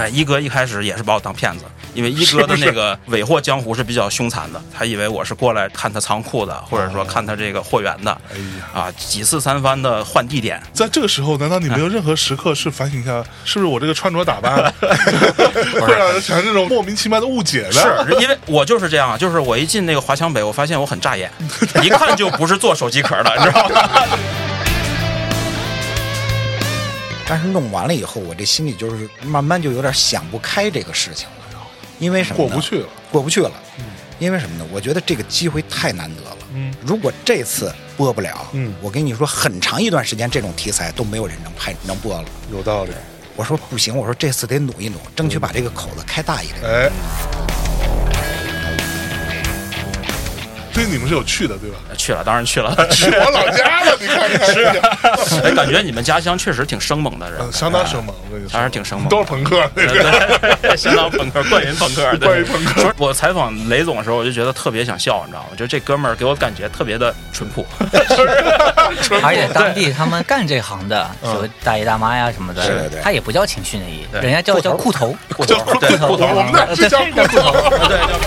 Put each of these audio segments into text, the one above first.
哎，一哥一开始也是把我当骗子，因为一哥的那个尾货江湖是比较凶残的，他以为我是过来看他仓库的，或者说看他这个货源的。哎呀，啊，几次三番的换地点，在这个时候，难道你没有任何时刻是反省一下，是不是我这个穿着打扮 会让人产生这种莫名其妙的误解呢？是因为我就是这样，就是我一进那个华强北，我发现我很扎眼，一看就不是做手机壳的，你知道吗？但是弄完了以后，我这心里就是慢慢就有点想不开这个事情了，因为什么呢？过不去了，过不去了。因为什么呢？我觉得这个机会太难得了。嗯，如果这次播不了，嗯我跟你说，很长一段时间这种题材都没有人能拍能播了。有道理。我说不行，我说这次得努一努，争取把这个口子开大一点。哎，所以你们是有去的，对吧？去了，当然去了。去我老家了，你看看，是哎，感觉你们家乡确实挺生猛的人，嗯相当生猛，我跟你说，当然挺生猛的。都是朋克那个。对，相当朋克，冠云朋克，对。冠云朋克。说我采访雷总的时候，我就觉得特别想笑，你知道吗？就这哥们儿给我感觉特别的淳朴，而且当地他们干这行的，有大爷大妈呀什么的，是对对。他也不叫情绪内衣，对。人家叫叫裤头，裤叫头，对，裤头，我们那是叫裤头。对，叫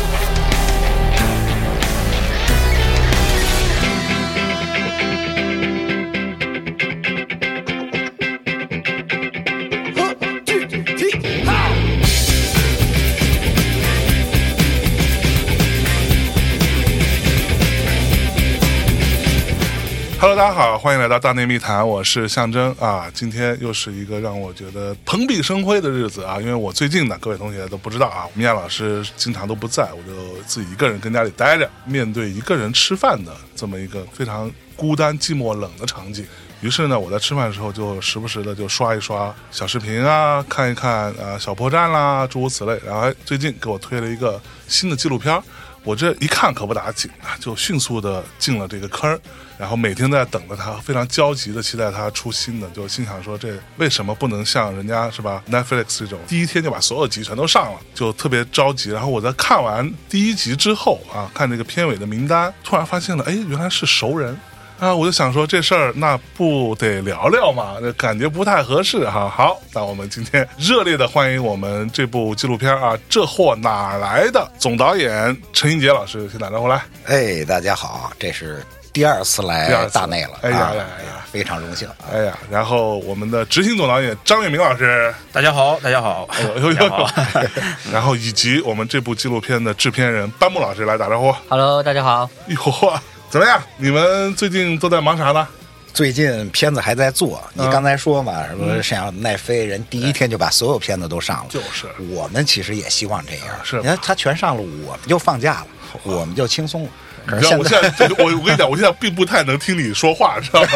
大家好，欢迎来到大内密谈，我是象征啊。今天又是一个让我觉得蓬荜生辉的日子啊，因为我最近呢，各位同学都不知道啊，米娅老师经常都不在，我就自己一个人跟家里待着，面对一个人吃饭的这么一个非常孤单、寂寞、冷的场景。于是呢，我在吃饭的时候就时不时的就刷一刷小视频啊，看一看啊小破站啦，诸如此类。然后最近给我推了一个新的纪录片儿，我这一看可不打紧啊，就迅速的进了这个坑儿，然后每天在等着他，非常焦急的期待他出新的，就心想说这为什么不能像人家是吧 Netflix 这种第一天就把所有集全都上了，就特别着急。然后我在看完第一集之后啊，看这个片尾的名单，突然发现了，哎，原来是熟人。啊，我就想说这事儿那不得聊聊嘛，这感觉不太合适哈。好，那我们今天热烈的欢迎我们这部纪录片啊，这货哪来的？总导演陈英杰老师，先打招呼来。哎，大家好，这是第二次第来二次大内了，啊哎呀哎呀哎呀非常荣幸啊。哎呀，然后我们的执行总导演张月明老师，大家好，大家好，哎呦呦呦，然后以及我们这部纪录片的制片人班木老师来打招呼。Hello，大家好。哟嚯，怎么样？你们最近都在忙啥呢？最近片子还在做，你嗯刚才说嘛，什么像奈飞人第一天就把所有片子都上了，就是。我们其实也希望这样，是。你看他全上了，我们就放假了，我们就轻松了。可是你知道我现在我我跟你讲，我现在并不太能听你说话，知道吗？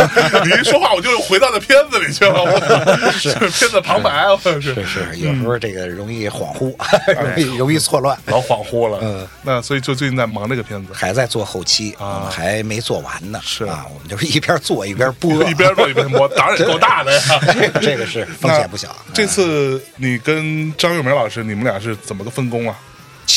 你一说话，我就回到那片子里去了，我是片子旁白，我是是是，有时候这个容易恍惚，容易容易错乱。老恍惚了。嗯，那所以就最近在忙这个片子，还在做后期，啊还没做完呢。是啊，我们就是一边做一边播，一边做一边播，胆儿也够大的呀。这个这个是风险不小。这嗯次你跟张玉梅老师，你们俩是怎么个分工啊？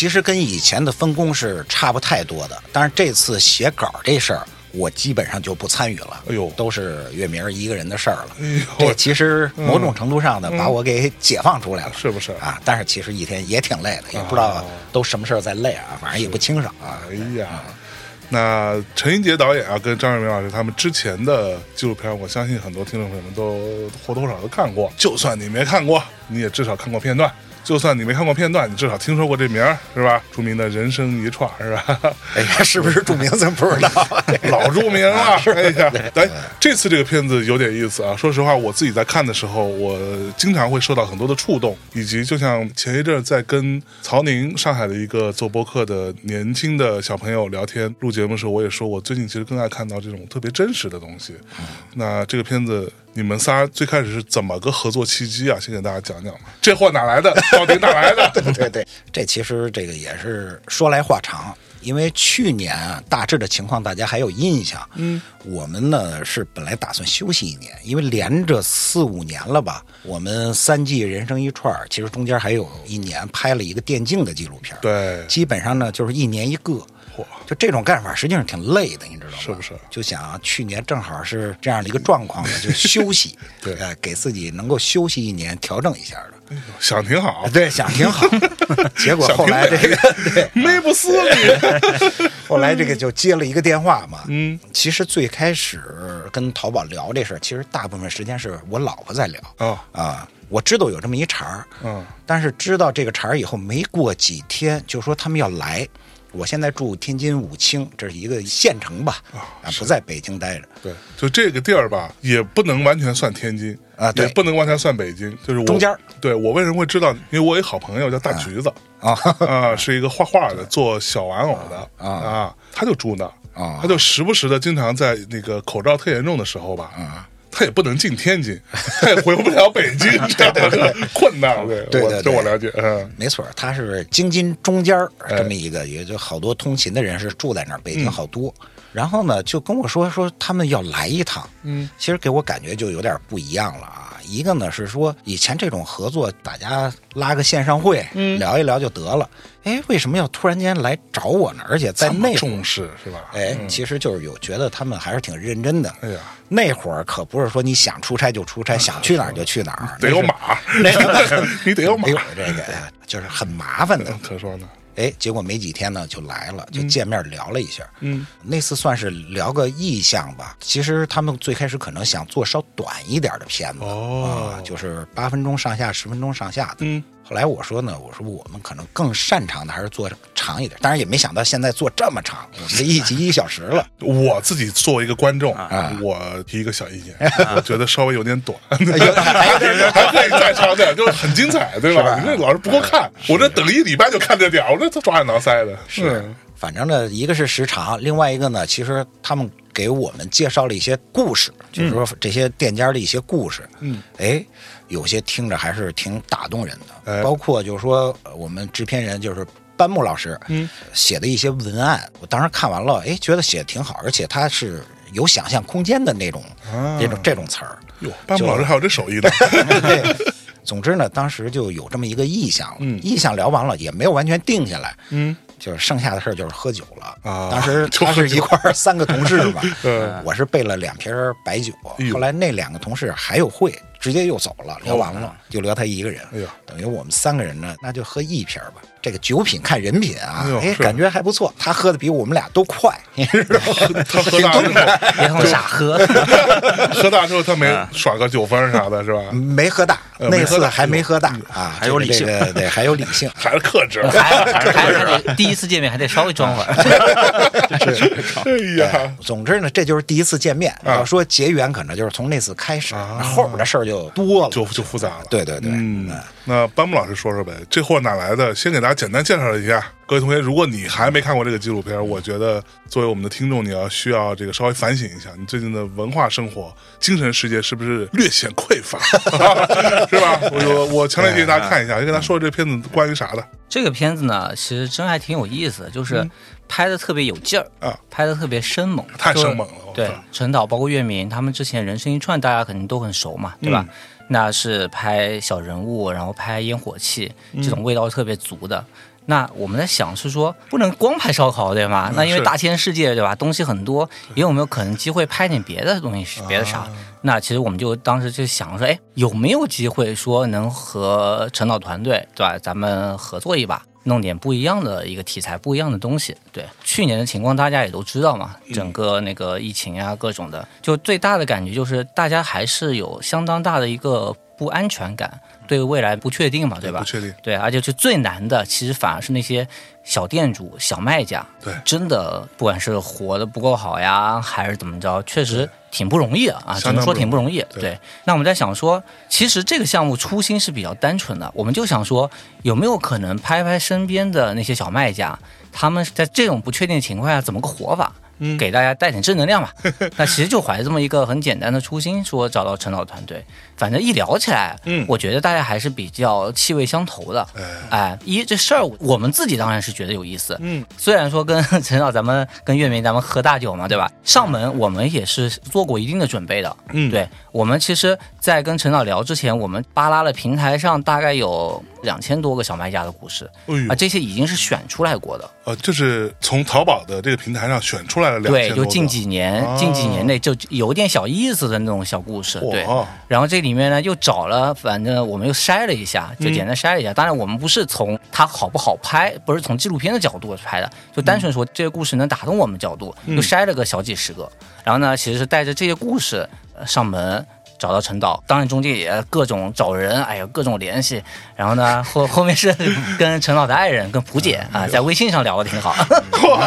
其实跟以前的分工是差不太多的，但是这次写稿这事儿，我基本上就不参与了。哎呦都是月明一个人的事儿了。哎呦这其实某种程度上呢，把我给解放出来了，是不是啊？但是其实一天也挺累的，也不知道都什么事儿在累啊，反正也不清爽啊。哎呀，那陈英杰导演啊，跟张瑞明老师他们之前的纪录片，我相信很多听众朋友们都或多或少都看过。就算你没看过，你也至少看过片段。就算你没看过片段，你至少听说过这名儿，是吧？著名的人生一串，是吧？哎呀，是不是著名咱不知道。老著名 了。哎呀，哎，这次这个片子有点意思啊。说实话，我自己在看的时候，我经常会受到很多的触动，以及就像前一阵儿在跟曹宁上海的一个做播客的年轻的小朋友聊天录节目的时候，我也说我最近其实更爱看到这种特别真实的东西。那这个片子。你们仨最开始是怎么个合作契机啊？先给大家讲讲吧。这货哪来的？到底哪来的？对对对，这其实这个也是说来话长，因为去年啊大致的情况大家还有印象。嗯，我们呢是本来打算休息一年，因为连着四五年了吧，我们三季人生一串儿，其实中间还有一年拍了一个电竞的纪录片。对，基本上呢就是一年一个。嚯，就这种干法实际上挺累的，你知道吗？是不是？就想去年正好是这样的一个状况呢，就休息，对呃，给自己能够休息一年，调整一下的。想挺好，对，想挺好，结果后来这个对，没不死你。后来这个就接了一个电话嘛。嗯，其实最开始跟淘宝聊这事儿，其实大部分时间是我老婆在聊哦，啊。我知道有这么一茬儿，嗯，但是知道这个茬儿以后，没过几天就说他们要来。我现在住天津武清，这是一个县城吧，啊，不在北京待着。对，就这个地儿吧，也不能完全算天津啊对。也不能完全算北京，就是我中间对我为什么会知道？因为我有一好朋友叫大橘子啊啊，是一个画画的，做小玩偶的啊啊，他就住那儿啊。他就时不时的，经常在那个口罩特严重的时候吧，啊，他也不能进天津，他也回不了北京，这样的困难。对，我对对对这我了解，嗯没错，他是京津中间这么一个，也就好多通勤的人是住在那儿，北嗯京好多。然后呢，就跟我说说他们要来一趟，嗯，其实给我感觉就有点不一样了啊。一个呢是说以前这种合作，大家拉个线上会，嗯聊一聊就得了。哎，为什么要突然间来找我呢？而且在重视是吧？哎，其实就是有觉得他们还是挺认真的。哎呀，那会儿可不是说你想出差就出差，想去哪儿就去哪儿，得有马，你得有马 这个，就是很麻烦的。可说呢，哎，结果没几天呢就来了，就见面聊了一下。嗯，那次算是聊个意向吧。其实他们最开始可能想做稍短一点的片子，哦啊，就是八分钟上下、十分钟上下的。嗯，后来我说呢，我说我们可能更擅长的还是做长一点，当然也没想到现在做这么长，我们这一集一小时了。我自己作为一个观众，啊我提一个小意见，我觉得稍微有点短，还可以再长点，就是很精彩，对吧？你这老是不够看，我这等一礼拜就看这点，我这抓耳挠腮的。是，反正呢，一个是时长，另外一个呢，其实他们给我们介绍了一些故事，就是说这些店家的一些故事。嗯，哎，有些听着还是挺打动人的，哎包括就是说呃我们制片人就是。班木老师，嗯，写的一些文案，我当时看完了，哎，觉得写的挺好，而且他是有想象空间的那种，啊这种这种词儿。哟，班木老师还有这手艺呢。总之呢，当时就有这么一个意向了。嗯意向聊完了，也没有完全定下来。嗯，就是剩下的事儿就是喝酒了啊当时 他是一块儿三个同事嘛，嗯我是备了两瓶儿白酒。后来那两个同事还有会，直接又走了，聊完了就留他一个人。哎呦等于我们三个人呢，那就喝一瓶吧。这个酒品看人品啊哎感觉还不错。他喝的比我们俩都快，你知道吗？他喝大之后，别他妈傻喝。喝大之后他没耍个酒疯啥的，是吧？没喝大，那次还没喝大啊，还有理性这个对，还有理性。还是克制。还还还 得第一次见面还得稍微装会儿。哎呀，总之呢，这就是第一次见面。啊要说结缘，可能就是从那次开始，啊后边的事儿就多了。就就复杂了。对对对，嗯，那班木老师说说呗，这货哪来的？先给大家简单介绍一下。各位同学，如果你还没看过这个纪录片，我觉得作为我们的听众，你要需要这个稍微反省一下，你最近的文化生活、精神世界是不是略显匮乏，是吧？我我我强烈建议大家看一下，先跟他说这片子关于啥的这个片子呢，其实真还挺有意思的，就是拍的特别有劲儿啊，拍的特别生猛，太生猛了对，陈导包括岳明，他们之前人生一串，大家肯定都很熟嘛，对吧？嗯那是拍小人物，然后拍烟火气，嗯这种味道特别足的。那我们在想是说，不能光拍烧烤，对吗？那因为大千世界，对吧？东西很多，也有没有可能机会拍点别的东西，别的啥？啊那其实我们就当时就想说，哎，有没有机会说能和陈导团队，对吧？咱们合作一把，弄点不一样的一个题材，不一样的东西。对，去年的情况大家也都知道嘛，整个那个疫情啊，各种的，就最大的感觉就是大家还是有相当大的一个不安全感，对未来不确定嘛，对吧不？确定。对，而且是最难的，其实反而是那些小店主、小卖家，对真的不管是活得不够好呀，还是怎么着，确实挺不容易的啊，只能说挺不容易。对对，那我们在想说，其实这个项目初心是比较单纯的，我们就想说，有没有可能拍拍身边的那些小卖家，他们在这种不确定的情况下怎么个活法？嗯给大家带点正能量吧。那其实就怀着这么一个很简单的初心，说找到陈导团队。反正一聊起来，嗯我觉得大家还是比较气味相投的。哎，哎，一这事儿我们自己当然是觉得有意思。嗯，虽然说跟陈导咱们跟月明咱们喝大酒嘛，对吧？上门我们也是做过一定的准备的。嗯对我们其实，在跟陈导聊之前，我们扒拉了平台上大概有两千多个小卖家的故事哎啊，这些已经是选出来过的。呃，就是从淘宝的这个平台上选出来了两对，就近几年、啊近几年内就有点小意思的那种小故事。对，然后这里面呢又找了，反正我们又筛了一下，就简单筛了一下。当然，我们不是从它好不好拍，不是从纪录片的角度拍的，就单纯说这个故事能打动我们角度，又筛了个小几十个。然后呢，其实是带着这些故事呃上门。找到陈导，当然中介也各种找人，哎呀，各种联系。然后呢，后后面是跟陈导的爱人，跟蒲姐啊，在微信上聊的挺好。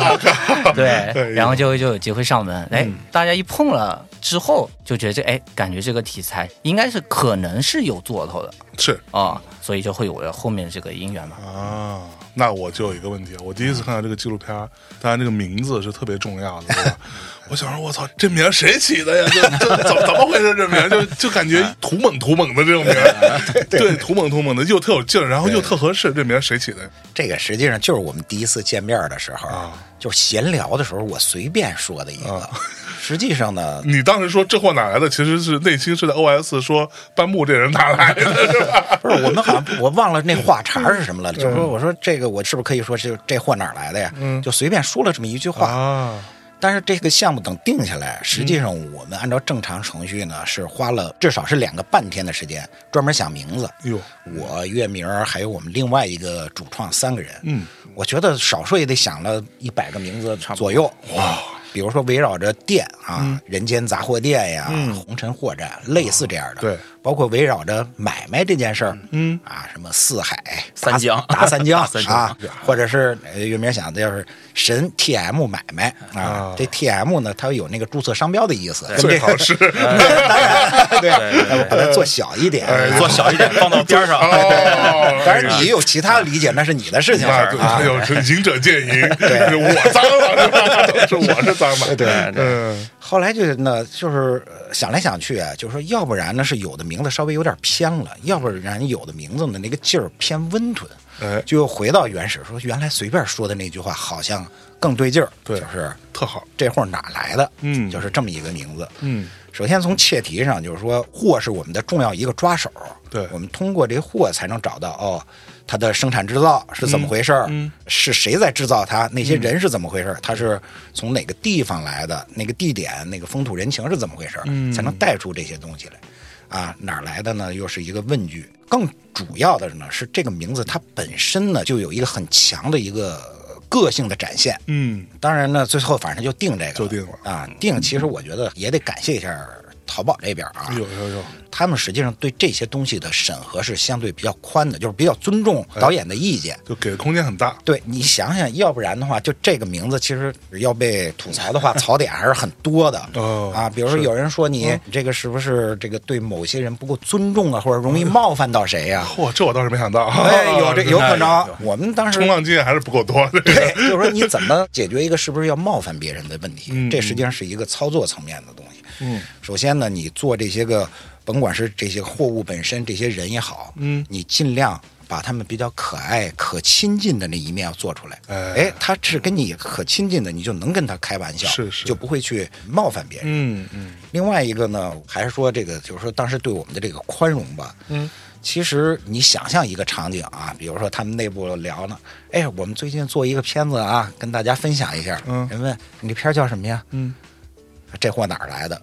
对，然后就就有机会上门，哎，大家一碰了之后，就觉得这哎，感觉这个题材应该是可能是有做头的。是。啊、所以就会有了后面这个姻缘嘛。啊，那我就有一个问题，我第一次看到这个纪录片，当然这个名字是特别重要的，对吧？我想说，我操，这名儿谁起的呀？这这 怎怎么回事？这名儿就就感觉土猛土猛的这种名儿，对，土猛土猛的，又特有劲儿，然后又特合适，这名儿谁起的？这个实际上就是我们第一次见面的时候，啊就是闲聊的时候，我随便说的一个。实际上呢，你当时说这货哪来的？其实是内心是在 OS 说班木这人哪来的，是吧？不是我们好像我忘了那话茬是什么了，就是说我说这个我是不是可以说这这货哪来的呀？就随便说了这么一句话。啊，但是这个项目等定下来，实际上我们按照正常程序呢，是花了至少是两个半天的时间，专门想名字。哟，我月明还有我们另外一个主创三个人，嗯，我觉得少说也得想了一百个名字左右哇。比如说围绕着店啊，人间杂货店呀，红尘货栈，类似这样的。对，包括围绕着买卖这件事儿，嗯。啊，什么四海、三江大大三江大三江啊，或者是呃岳明想的就是神 TM 买卖啊啊，这 TM 呢，它有那个注册商标的意思，最好是。当然 对，我把它做小一点，哎 做小一点，放到边儿上。哦，当然你有其他理解，那是你的事情那对啊。有是赢者见赢，是我脏了，是吧？是我是脏了，对。嗯，后来就呢，就是呃想来想去啊，就是说，要不然呢是有的名字稍微有点偏了，要不然有的名字呢那个劲儿偏温吞，哎，就又回到原始，说原来随便说的那句话好像更对劲儿，对。就是特好，这货哪来的？嗯。就是这么一个名字。嗯，首先从切题上就是说，货是我们的重要一个抓手，对。我们通过这货才能找到哦，它的生产制造是怎么回事儿、嗯是谁在制造它，那些人是怎么回事儿，它是从哪个地方来的，那个地点、那个风土人情是怎么回事儿，嗯才能带出这些东西来。啊，哪儿来的呢？又是一个问句。更主要的呢是这个名字它本身呢就有一个很强的一个个性的展现。嗯，当然呢，最后反正就定这个，就定了啊。定其实我觉得也得感谢一下淘宝这边啊，有有有，他们实际上对这些东西的审核是相对比较宽的，就是比较尊重导演的意见。就给的空间很大，对你想想，要不然的话，就这个名字其实要被吐槽的话，槽点还是很多的。哦啊，比如说有人说你这个是不是这个对某些人不够尊重啊，或者容易冒犯到谁呀、嚯，这我倒是没想到，哎，有这 有可哎能。我们当时冲浪经验还是不够多，对，就是说你怎么解决一个是不是要冒犯别人的问题？嗯这实际上是一个操作层面的东西。嗯，首先呢，你做这些个，甭管是这些货物本身，这些人也好，嗯你尽量把他们比较可爱、可亲近的那一面要做出来。哎哎，他是跟你可亲近的，你就能跟他开玩笑，是是就不会去冒犯别人。嗯嗯另外一个呢，还是说这个，就是说当时对我们的这个宽容吧。嗯，其实你想象一个场景啊，比如说他们内部聊呢，哎，我们最近做一个片子啊，跟大家分享一下。嗯人问你这片儿叫什么呀？嗯，这货哪儿来的？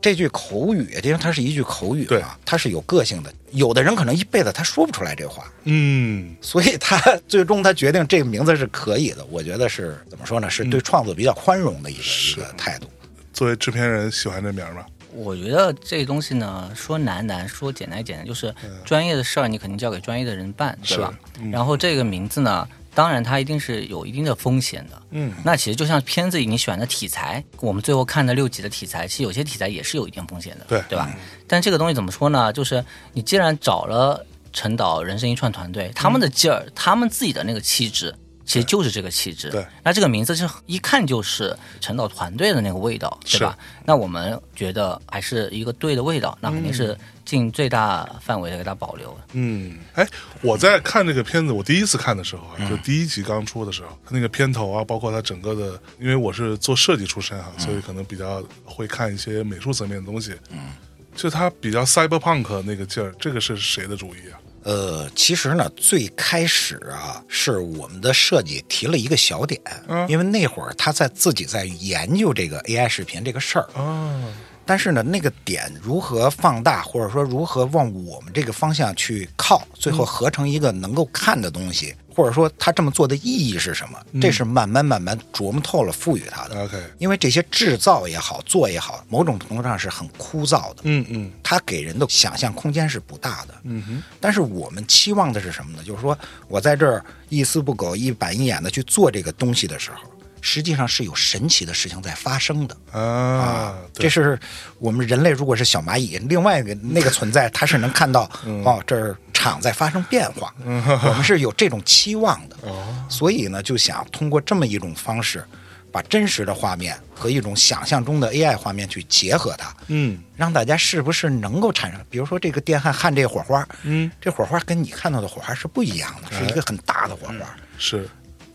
这句口语，因为它是一句口语对嘛，它是有个性的。有的人可能一辈子他说不出来这话，嗯，所以他最终他决定这个名字是可以的。我觉得是怎么说呢？是对创作比较宽容的一个、一个态度。作为制片人喜欢这名儿吗？我觉得这东西呢，说难难，说简单简单，就是专业的事儿，你肯定交给专业的人办，对吧？然后这个名字呢，当然它一定是有一定的风险的。嗯，那其实就像片子你选的题材，我们最后看的六集的题材，其实有些题材也是有一定风险的，对对吧？但这个东西怎么说呢？就是你既然找了陈导、人生一串团队，他们的劲儿，他们自己的那个气质。其实就是这个气质，对。那这个名字是一看就是陈导团队的那个味道，对吧？那我们觉得还是一个对的味道，那肯定是尽最大范围的给它保留。嗯，哎，我在看这个片子，我第一次看的时候啊，就第一集刚出的时候，它那个片头啊，包括它整个的，因为我是做设计出身啊，所以可能比较会看一些美术层面的东西。嗯，就它比较 cyberpunk 那个劲儿，这个是谁的主意啊？呃，其实呢，最开始啊，是我们的设计提了一个小点，因为那会儿他在自己在研究这个 AI 视频这个事儿，哦，但是呢，那个点如何放大，或者说如何往我们这个方向去靠，最后合成一个能够看的东西，或者说他这么做的意义是什么，这是慢慢慢慢琢磨透了，赋予他的。OK，因为这些制造也好，做也好，某种程度上是很枯燥的，嗯嗯它给人的想象空间是不大的。嗯哼，但是我们期望的是什么呢？就是说我在这儿一丝不苟、一板一眼的去做这个东西的时候，实际上是有神奇的事情在发生的。啊，对。这是我们人类如果是小蚂蚁，另外一个那个存在，它是能看到嗯。哦，这儿场在发生变化，我们是有这种期望的，哦。所以呢，就想通过这么一种方式，把真实的画面和一种想象中的 AI 画面去结合它，嗯。让大家是不是能够产生，比如说这个电焊焊这个火花，嗯，这火花跟你看到的火花是不一样的，是一个很大的火花，是，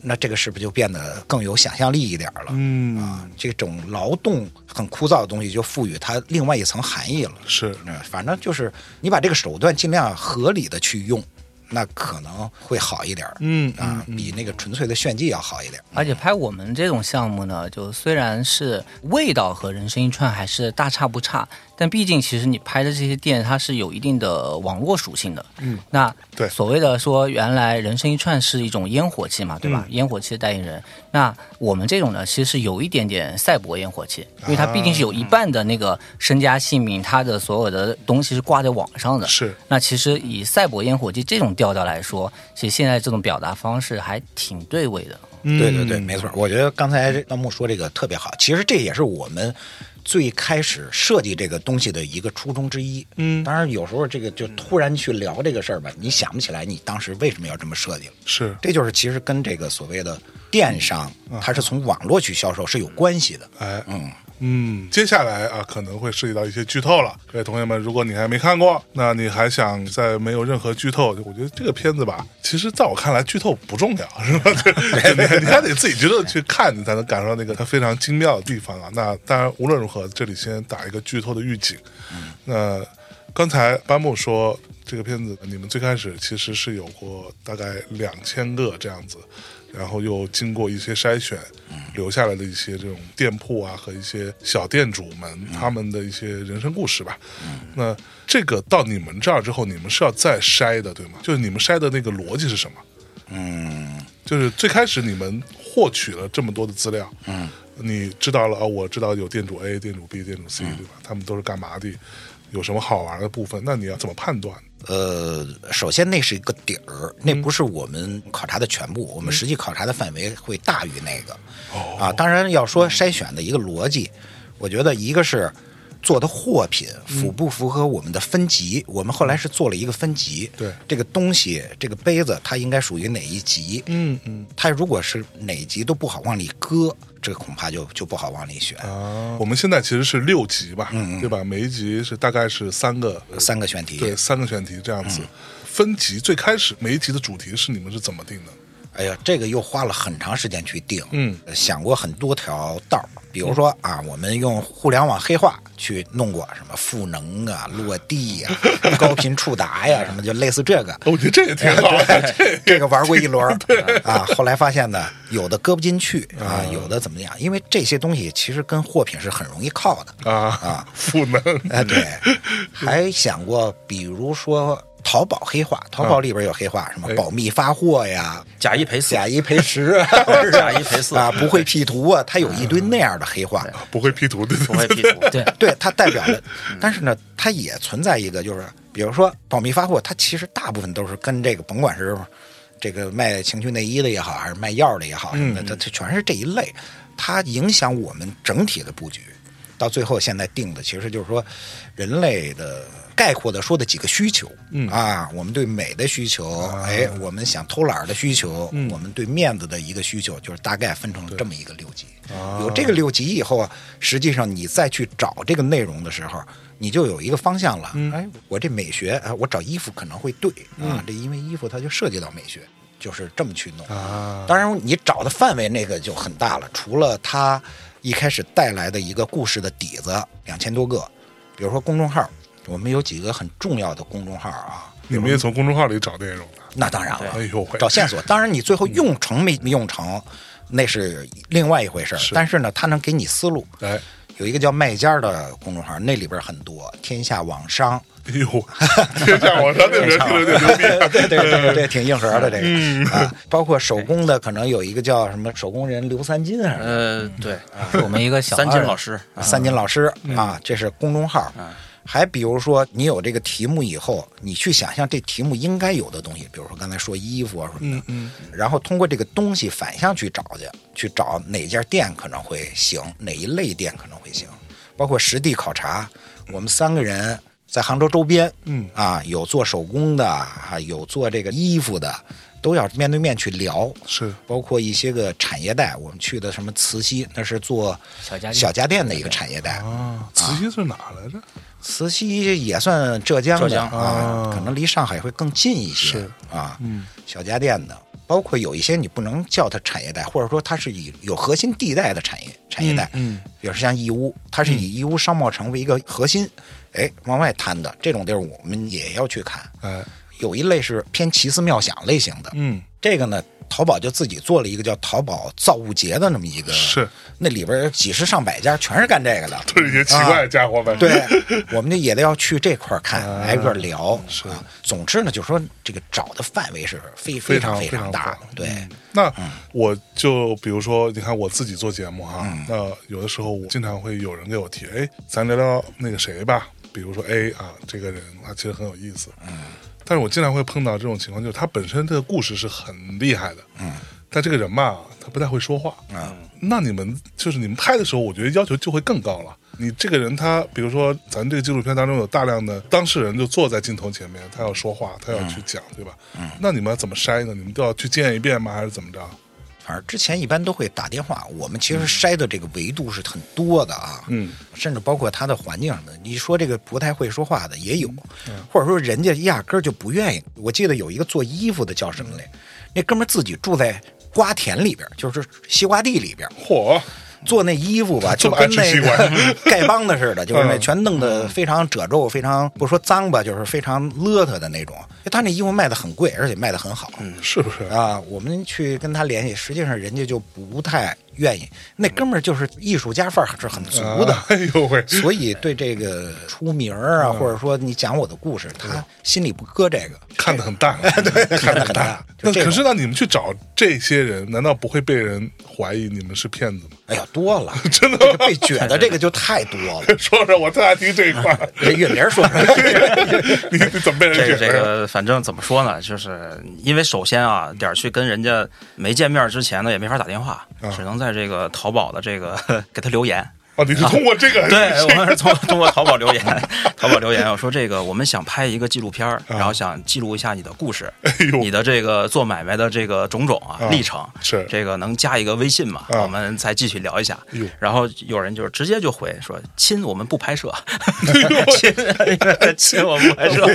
那这个是不是就变得更有想象力一点了？嗯啊，这种劳动很枯燥的东西，就赋予它另外一层含义了。是，嗯，反正就是你把这个手段尽量合理的去用，那可能会好一点儿。嗯啊，比那个纯粹的炫技要好一点。而且拍我们这种项目呢，就虽然是味道和人生一串还是大差不差，但毕竟其实你拍的这些店它是有一定的网络属性的。嗯，那对所谓的说原来人生一串是一种烟火气嘛，对吧？烟火气的代言人。那我们这种呢，其实是有一点点赛博烟火气，因为它毕竟是有一半的那个身家性命，它的所有的东西是挂在网上的。是，那其实以赛博烟火气这种调调来说，其实现在这种表达方式还挺对味的。对对对，没错。我觉得刚才老木说这个特别好，其实这也是我们最开始设计这个东西的一个初衷之一。嗯当然有时候这个就突然去聊这个事儿吧，你想不起来你当时为什么要这么设计了。是，这就是其实跟这个所谓的电商，它是从网络去销售是有关系的。哎，嗯，嗯，接下来啊，可能会涉及到一些剧透了。各位同学们，如果你还没看过，那你还想在没有任何剧透，我觉得这个片子吧，其实在我看来，剧透不重要，是吧？你 还你还得自己觉得去看，你才能感受到那个它非常精妙的地方啊。那当然，无论如何，这里先打一个剧透的预警。那刚才班木说。这个片子你们最开始其实是有过大概两千个这样子，然后又经过一些筛选，留下来的一些这种店铺啊和一些小店主们他们的一些人生故事吧。那这个到你们这儿之后，你们是要再筛的，对吗？就是你们筛的那个逻辑是什么？嗯就是最开始你们获取了这么多的资料，嗯，你知道了哦，我知道有店主 A、店主 B、店主 C，、对吧？他们都是干嘛的？有什么好玩的部分？那你要怎么判断？呃，首先那是一个底儿，那不是我们考察的全部，我们实际考察的范围会大于那个。啊，当然要说筛选的一个逻辑，我觉得一个是做的货品符不符合我们的分级，我们后来是做了一个分级。对这个东西，这个杯子它应该属于哪一级？嗯嗯它如果是哪级都不好往里搁，这个恐怕就就不好往里选。啊，我们现在其实是六集吧，对吧？每一集是大概是三个，三个选题，对，三个选题这样子。分级最开始每一集的主题是你们是怎么定的？哎呀，这个又花了很长时间去定，嗯，想过很多条道儿，比如说啊，我们用互联网黑化去弄过什么赋能啊、落地呀、高频触达呀，什么就类似这个。我觉得这个挺好这个玩过一轮 啊，后来发现呢，有的搁不进去啊，有的怎么样？因为这些东西其实跟货品是很容易靠的。啊啊，赋能，哎，对，还想过，比如说淘宝黑化，淘宝里边有黑化，什么哎。保密发货呀，假一赔四，假一赔十 啊，假一赔四。啊，不会 P 图啊，它有一堆那样的黑话。不会 P 图，的不会 P 图。对，对，它代表的，但是呢，它也存在一个，就是比如说保密发货，它其实大部分都是跟这个，甭管是这个卖情趣内衣的也好，还是卖药的也好什么的，它它全是这一类，它影响我们整体的布局。到最后，现在定的其实就是说，人类的概括的说的几个需求，嗯啊，我们对美的需求，哎，我们想偷懒儿的需求，我们对面子的一个需求，就是大概分成了这么一个六级。有这个六级以后啊，实际上你再去找这个内容的时候，你就有一个方向了。哎，我这美学啊，我找衣服可能会对啊，这因为衣服它就涉及到美学，就是这么去弄。啊，当然，你找的范围那个就很大了。除了它一开始带来的一个故事的底子，两千多个，比如说公众号，我们有几个很重要的公众号啊，你们也从公众号里找内容的。那当然了，哎呦，找线索。当然，你最后用成没没用成，那是另外一回事儿。但是呢，它能给你思路。哎，有一个叫卖家的公众号，那里边很多天下网商。哎呦，天下网商那边听着就牛逼啊，对对对对对，挺硬核的这个啊。包括手工的，可能有一个叫什么手工人刘三金还是呃，对，是我们一个小三金老师，三金老师啊，这是公众号。还比如说，你有这个题目以后，你去想象这题目应该有的东西，比如说刚才说衣服啊什么的，嗯然后通过这个东西反向去找去，去找哪家店可能会行，哪一类店可能会行，包括实地考察。我们三个人在杭州周边，嗯啊，有做手工的，啊，有做这个衣服的，都要面对面去聊。是包括一些个产业带，我们去的什么慈溪，那是做小家电小家电的一个产业带。啊，慈溪是哪来着？慈溪也算浙江的啊啊，可能离上海会更近一些啊。嗯，小家电的，包括有一些你不能叫它产业带，或者说它是以有核心地带的产业产业带，嗯嗯。比如说像义乌，它是以义乌商贸城为一个核心，哎，往外摊的这种地儿，我们也要去看。哎，有一类是偏奇思妙想类型的，嗯，这个呢，淘宝就自己做了一个叫淘宝造物节的那么一个，是。那里边有几十上百家全是干这个的，都是一些奇怪的家伙们。对，我们就也得要去这块儿看，啊。挨个儿聊。是。啊，总之呢，就是说这个找的范围是非非常非常大广。对，那我就比如说，你看我自己做节目哈，嗯。那有的时候我经常会有人给我提，哎，咱聊聊那个谁吧，比如说 A 啊，这个人他其实很有意思，嗯，但是我经常会碰到这种情况，就是他本身这个故事是很厉害的，嗯，但这个人吧，他不太会说话，嗯，那你们就是你们拍的时候，我觉得要求就会更高了。你这个人他，比如说咱这个纪录片当中有大量的当事人就坐在镜头前面，他要说话，他要去讲，对吧？嗯，那你们要怎么筛呢？你们都要去见一遍吗？还是怎么着？之前一般都会打电话。我们其实筛的这个维度是很多的啊，嗯，甚至包括他的环境什么的。你说这个不太会说话的也有，嗯或者说人家压根儿就不愿意。我记得有一个做衣服的叫什么来，那哥们儿自己住在瓜田里边儿，就是西瓜地里边儿。嚯，做那衣服吧，就跟那 丐帮的似的，就是那嗯全弄得非常褶皱、非常不说脏吧，就是非常邋遢的那种。他那衣服卖的很贵，而且卖的很好。是不是？啊，我们去跟他联系，实际上人家就不太愿意。那哥们儿就是艺术家范儿是很足的，啊哎呦喂，所以对这个出名儿啊，或者说你讲我的故事，他心里不搁这个，看得很淡，对，看得很淡那可是，那你们去找这些人，难道不会被人怀疑你们是骗子吗？哎呀，多了，真的被卷的 这个就太多了。说说，我特爱听这一块。这岳明说说，你你怎么被人这？这个，反正怎么说呢，就是因为首先啊，点儿去跟人家没见面之前呢，也没法打电话，啊只能在这个淘宝的这个 给他留言。哦，你是通过这个？对，我们是从通过淘宝留言，淘宝留言，我说这个我们想拍一个纪录片儿，然后想记录一下你的故事，你的这个做买卖的这个种种啊啊历程，是这个能加一个微信吗？啊我们再继续聊一下哎。然后有人就是直接就回说亲，我们不拍摄，亲亲我们不拍摄。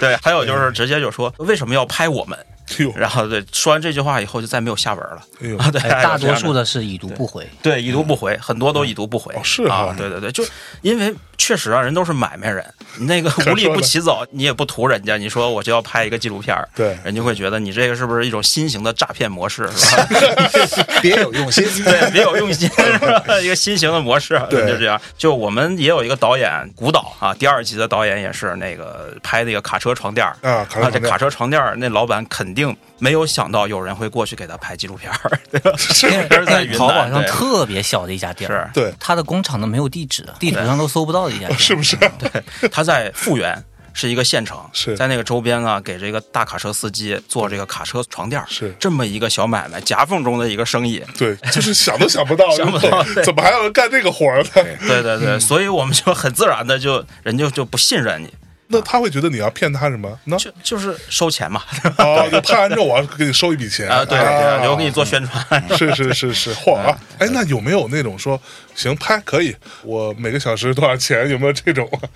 对，还有就是直接就说为什么要拍我们？哎呦，然后对，说完这句话以后就再没有下文了。哎呦啊，对，哎大多数的。是已读不回。对，已读不回，很多都已读不回。哦是啊啊，对对对，就因为确实啊，人都是买卖人，那个 无利不起早，你也不图人家，你说我就要拍一个纪录片儿对人家会觉得你这个是不是一种新型的诈骗模式，是吧？别有用心。对，别有用心，是吧一个新型的模式，对就这样。就我们也有一个导演，古导啊，第二集的导演也是那个拍那个卡车床垫儿啊卡车床垫儿这卡车床垫儿那老板肯定没有想到有人会过去给他拍纪录片儿，对吧？是在淘宝上特别小的一家店儿，是。对，他的工厂都没有地址，地图上都搜不到的一家店。是不是？对。他在富源是一个县城，是。在那个周边呢，给这个大卡车司机做这个卡车床垫，是。这么一个小买卖，夹缝中的一个生意。对，就是想都想不到，想不到。怎么还有人干这个活儿呢？对对对，所以我们就很自然的就人就就不信任你，那他会觉得你要骗他什么？那就就是收钱嘛。哦，就拍完之后我要给你收一笔钱啊，对我给你做宣传。是是是是，嚯啊！哎，那有没有那种说行拍可以，我每个小时多少钱？有没有这种啊？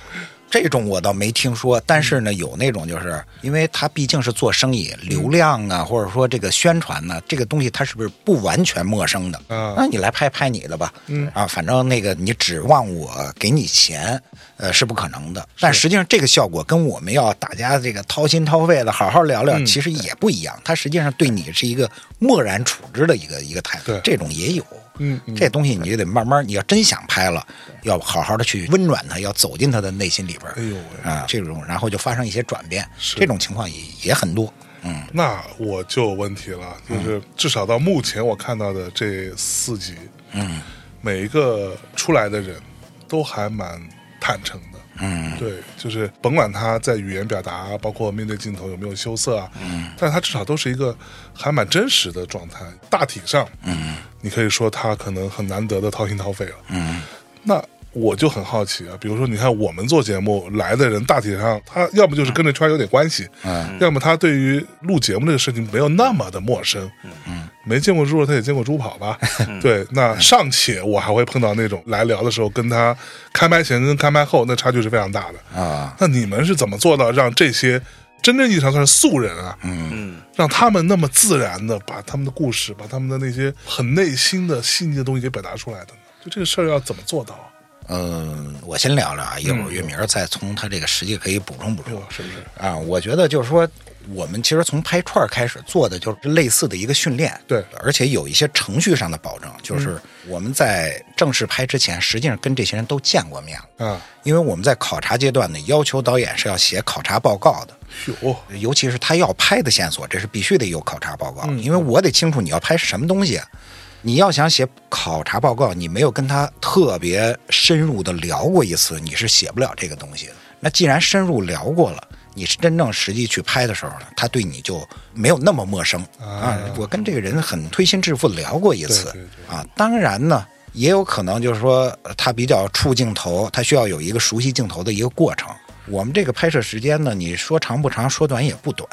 这种我倒没听说，但是呢，有那种就是因为他毕竟是做生意，流量啊，或者说这个宣传呢，这个东西它是不是不完全陌生的？啊那你来拍拍你的吧，嗯啊，反正那个你指望我给你钱，呃，是不可能的。但实际上这个效果跟我们要大家这个掏心掏肺的好好聊聊，其实也不一样。他实际上对你是一个漠然处之的一个一个态度，这种也有。嗯嗯这东西你就得慢慢，你要真想拍了，要好好的去温暖他，要走进他的内心里边儿。哎呦啊，这种然后就发生一些转变，是这种情况也也很多。嗯那我就有问题了，就是至少到目前我看到的这四集，嗯每一个出来的人都还蛮坦诚的。嗯对，就是甭管他在语言表达，包括面对镜头有没有羞涩啊，嗯，但是他至少都是一个还蛮真实的状态。大体上，嗯你可以说他可能很难得的掏心掏肺了。嗯那我就很好奇啊，比如说，你看我们做节目来的人，大体上他要么就是跟这圈有点关系，嗯要么他对于录节目这个事情没有那么的陌生，嗯，没见过猪肉，他也见过猪跑吧？对，那尚且我还会碰到那种来聊的时候，跟他开麦前跟开麦后那差距是非常大的。啊那你们是怎么做到让这些真正意义上算是素人啊，嗯嗯，让他们那么自然的把他们的故事，把他们的那些很内心的细腻的东西给表达出来的呢？就这个事儿要怎么做到啊？嗯，我先聊聊啊，一会儿月明儿再从他这个实际可以补充补充，是不是？啊。我觉得就是说，我们其实从拍串儿开始做的就是类似的一个训练，对而且有一些程序上的保证，就是我们在正式拍之前，实际上跟这些人都见过面了。啊，因为我们在考察阶段呢，要求导演是要写考察报告的，有，尤其是他要拍的线索，这是必须得有考察报告，因为我得清楚你要拍什么东西。你要想写考察报告，你没有跟他特别深入的聊过一次，你是写不了这个东西的。那既然深入聊过了，你是真正实际去拍的时候呢，他对你就没有那么陌生啊。我跟这个人很推心置腹地聊过一次啊。当然呢，也有可能就是说呃他比较触镜头，他需要有一个熟悉镜头的一个过程。我们这个拍摄时间呢，你说长不长，说短也不短。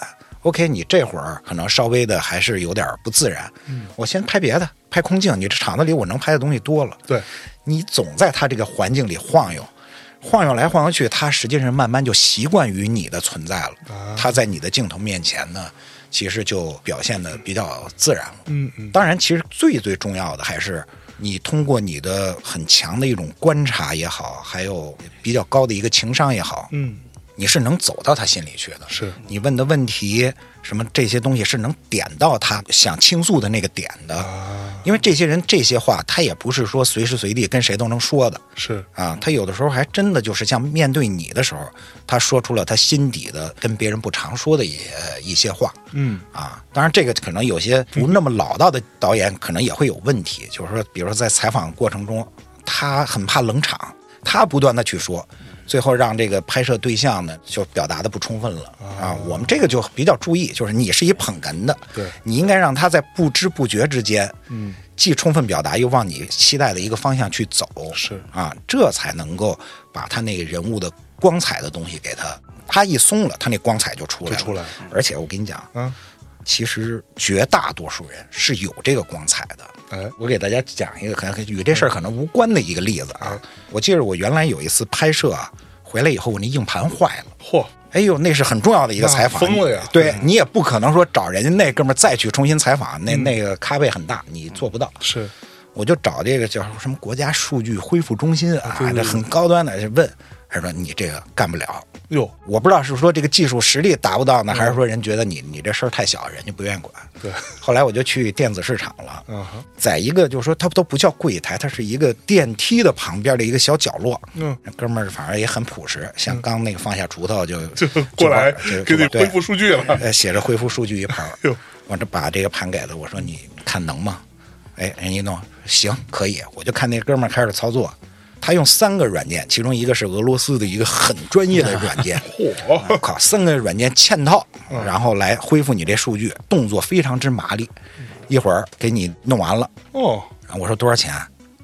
OK，你这会儿可能稍微的还是有点不自然。嗯，我先拍别的，拍空镜。你这场子里我能拍的东西多了。对，你总在他这个环境里晃悠，晃悠来晃悠去，他实际上慢慢就习惯于你的存在了。啊他在你的镜头面前呢，其实就表现的比较自然了。嗯嗯，当然，其实最最重要的还是你通过你的很强的一种观察也好，还有比较高的一个情商也好，嗯，你是能走到他心里去的。是你问的问题，什么这些东西是能点到他想倾诉的那个点的。啊，因为这些人这些话，他也不是说随时随地跟谁都能说的是啊。他有的时候还真的就是像面对你的时候，他说出了他心底的跟别人不常说的一一些话嗯啊。当然，这个可能有些不那么老道的导演可能也会有问题，就是说，比如说在采访过程中，他很怕冷场，他不断的去说。最后让这个拍摄对象呢就表达的不充分了啊，我们这个就比较注意，就是你是一捧哏的，对。你应该让他在不知不觉之间，嗯，既充分表达，又往你期待的一个方向去走，是。啊，这才能够把他那个人物的光彩的东西给他，他一松了，他那光彩就出来了。就出来了。而且我跟你讲，嗯，其实绝大多数人是有这个光彩的。哎，我给大家讲一个可能与这事儿可能无关的一个例子啊。我记得我原来有一次拍摄啊，回来以后我那硬盘坏了。嚯，哎呦，那是很重要的一个采访，疯了呀对你也不可能说找人家那哥们儿再去重新采访，那那个咖位很大，你做不到。是我就找这个叫什么国家数据恢复中心啊，这很高端的，就问，他说你这个干不了。哟，我不知道是说这个技术实力达不到呢，还是说人觉得你你这事儿太小，人家不愿意管。对，后来我就去电子市场了，啊哈，在一个就是说它都不叫柜台，它是一个电梯的旁边的一个小角落。嗯，那哥们儿反正也很朴实，像刚那个放下锄头就就过来就给你恢复数据了，呃，写着恢复数据一盘 哟，我这把这个盘给他，我说你看能吗？哎，人一弄行可以，我就看那哥们儿开始操作，他用三个软件，其中一个是俄罗斯的一个很专业的软件，嚯，我靠，三个软件嵌套，然后来恢复你这数据，动作非常之麻利，一会儿给你弄完了。哦，然后我说多少钱？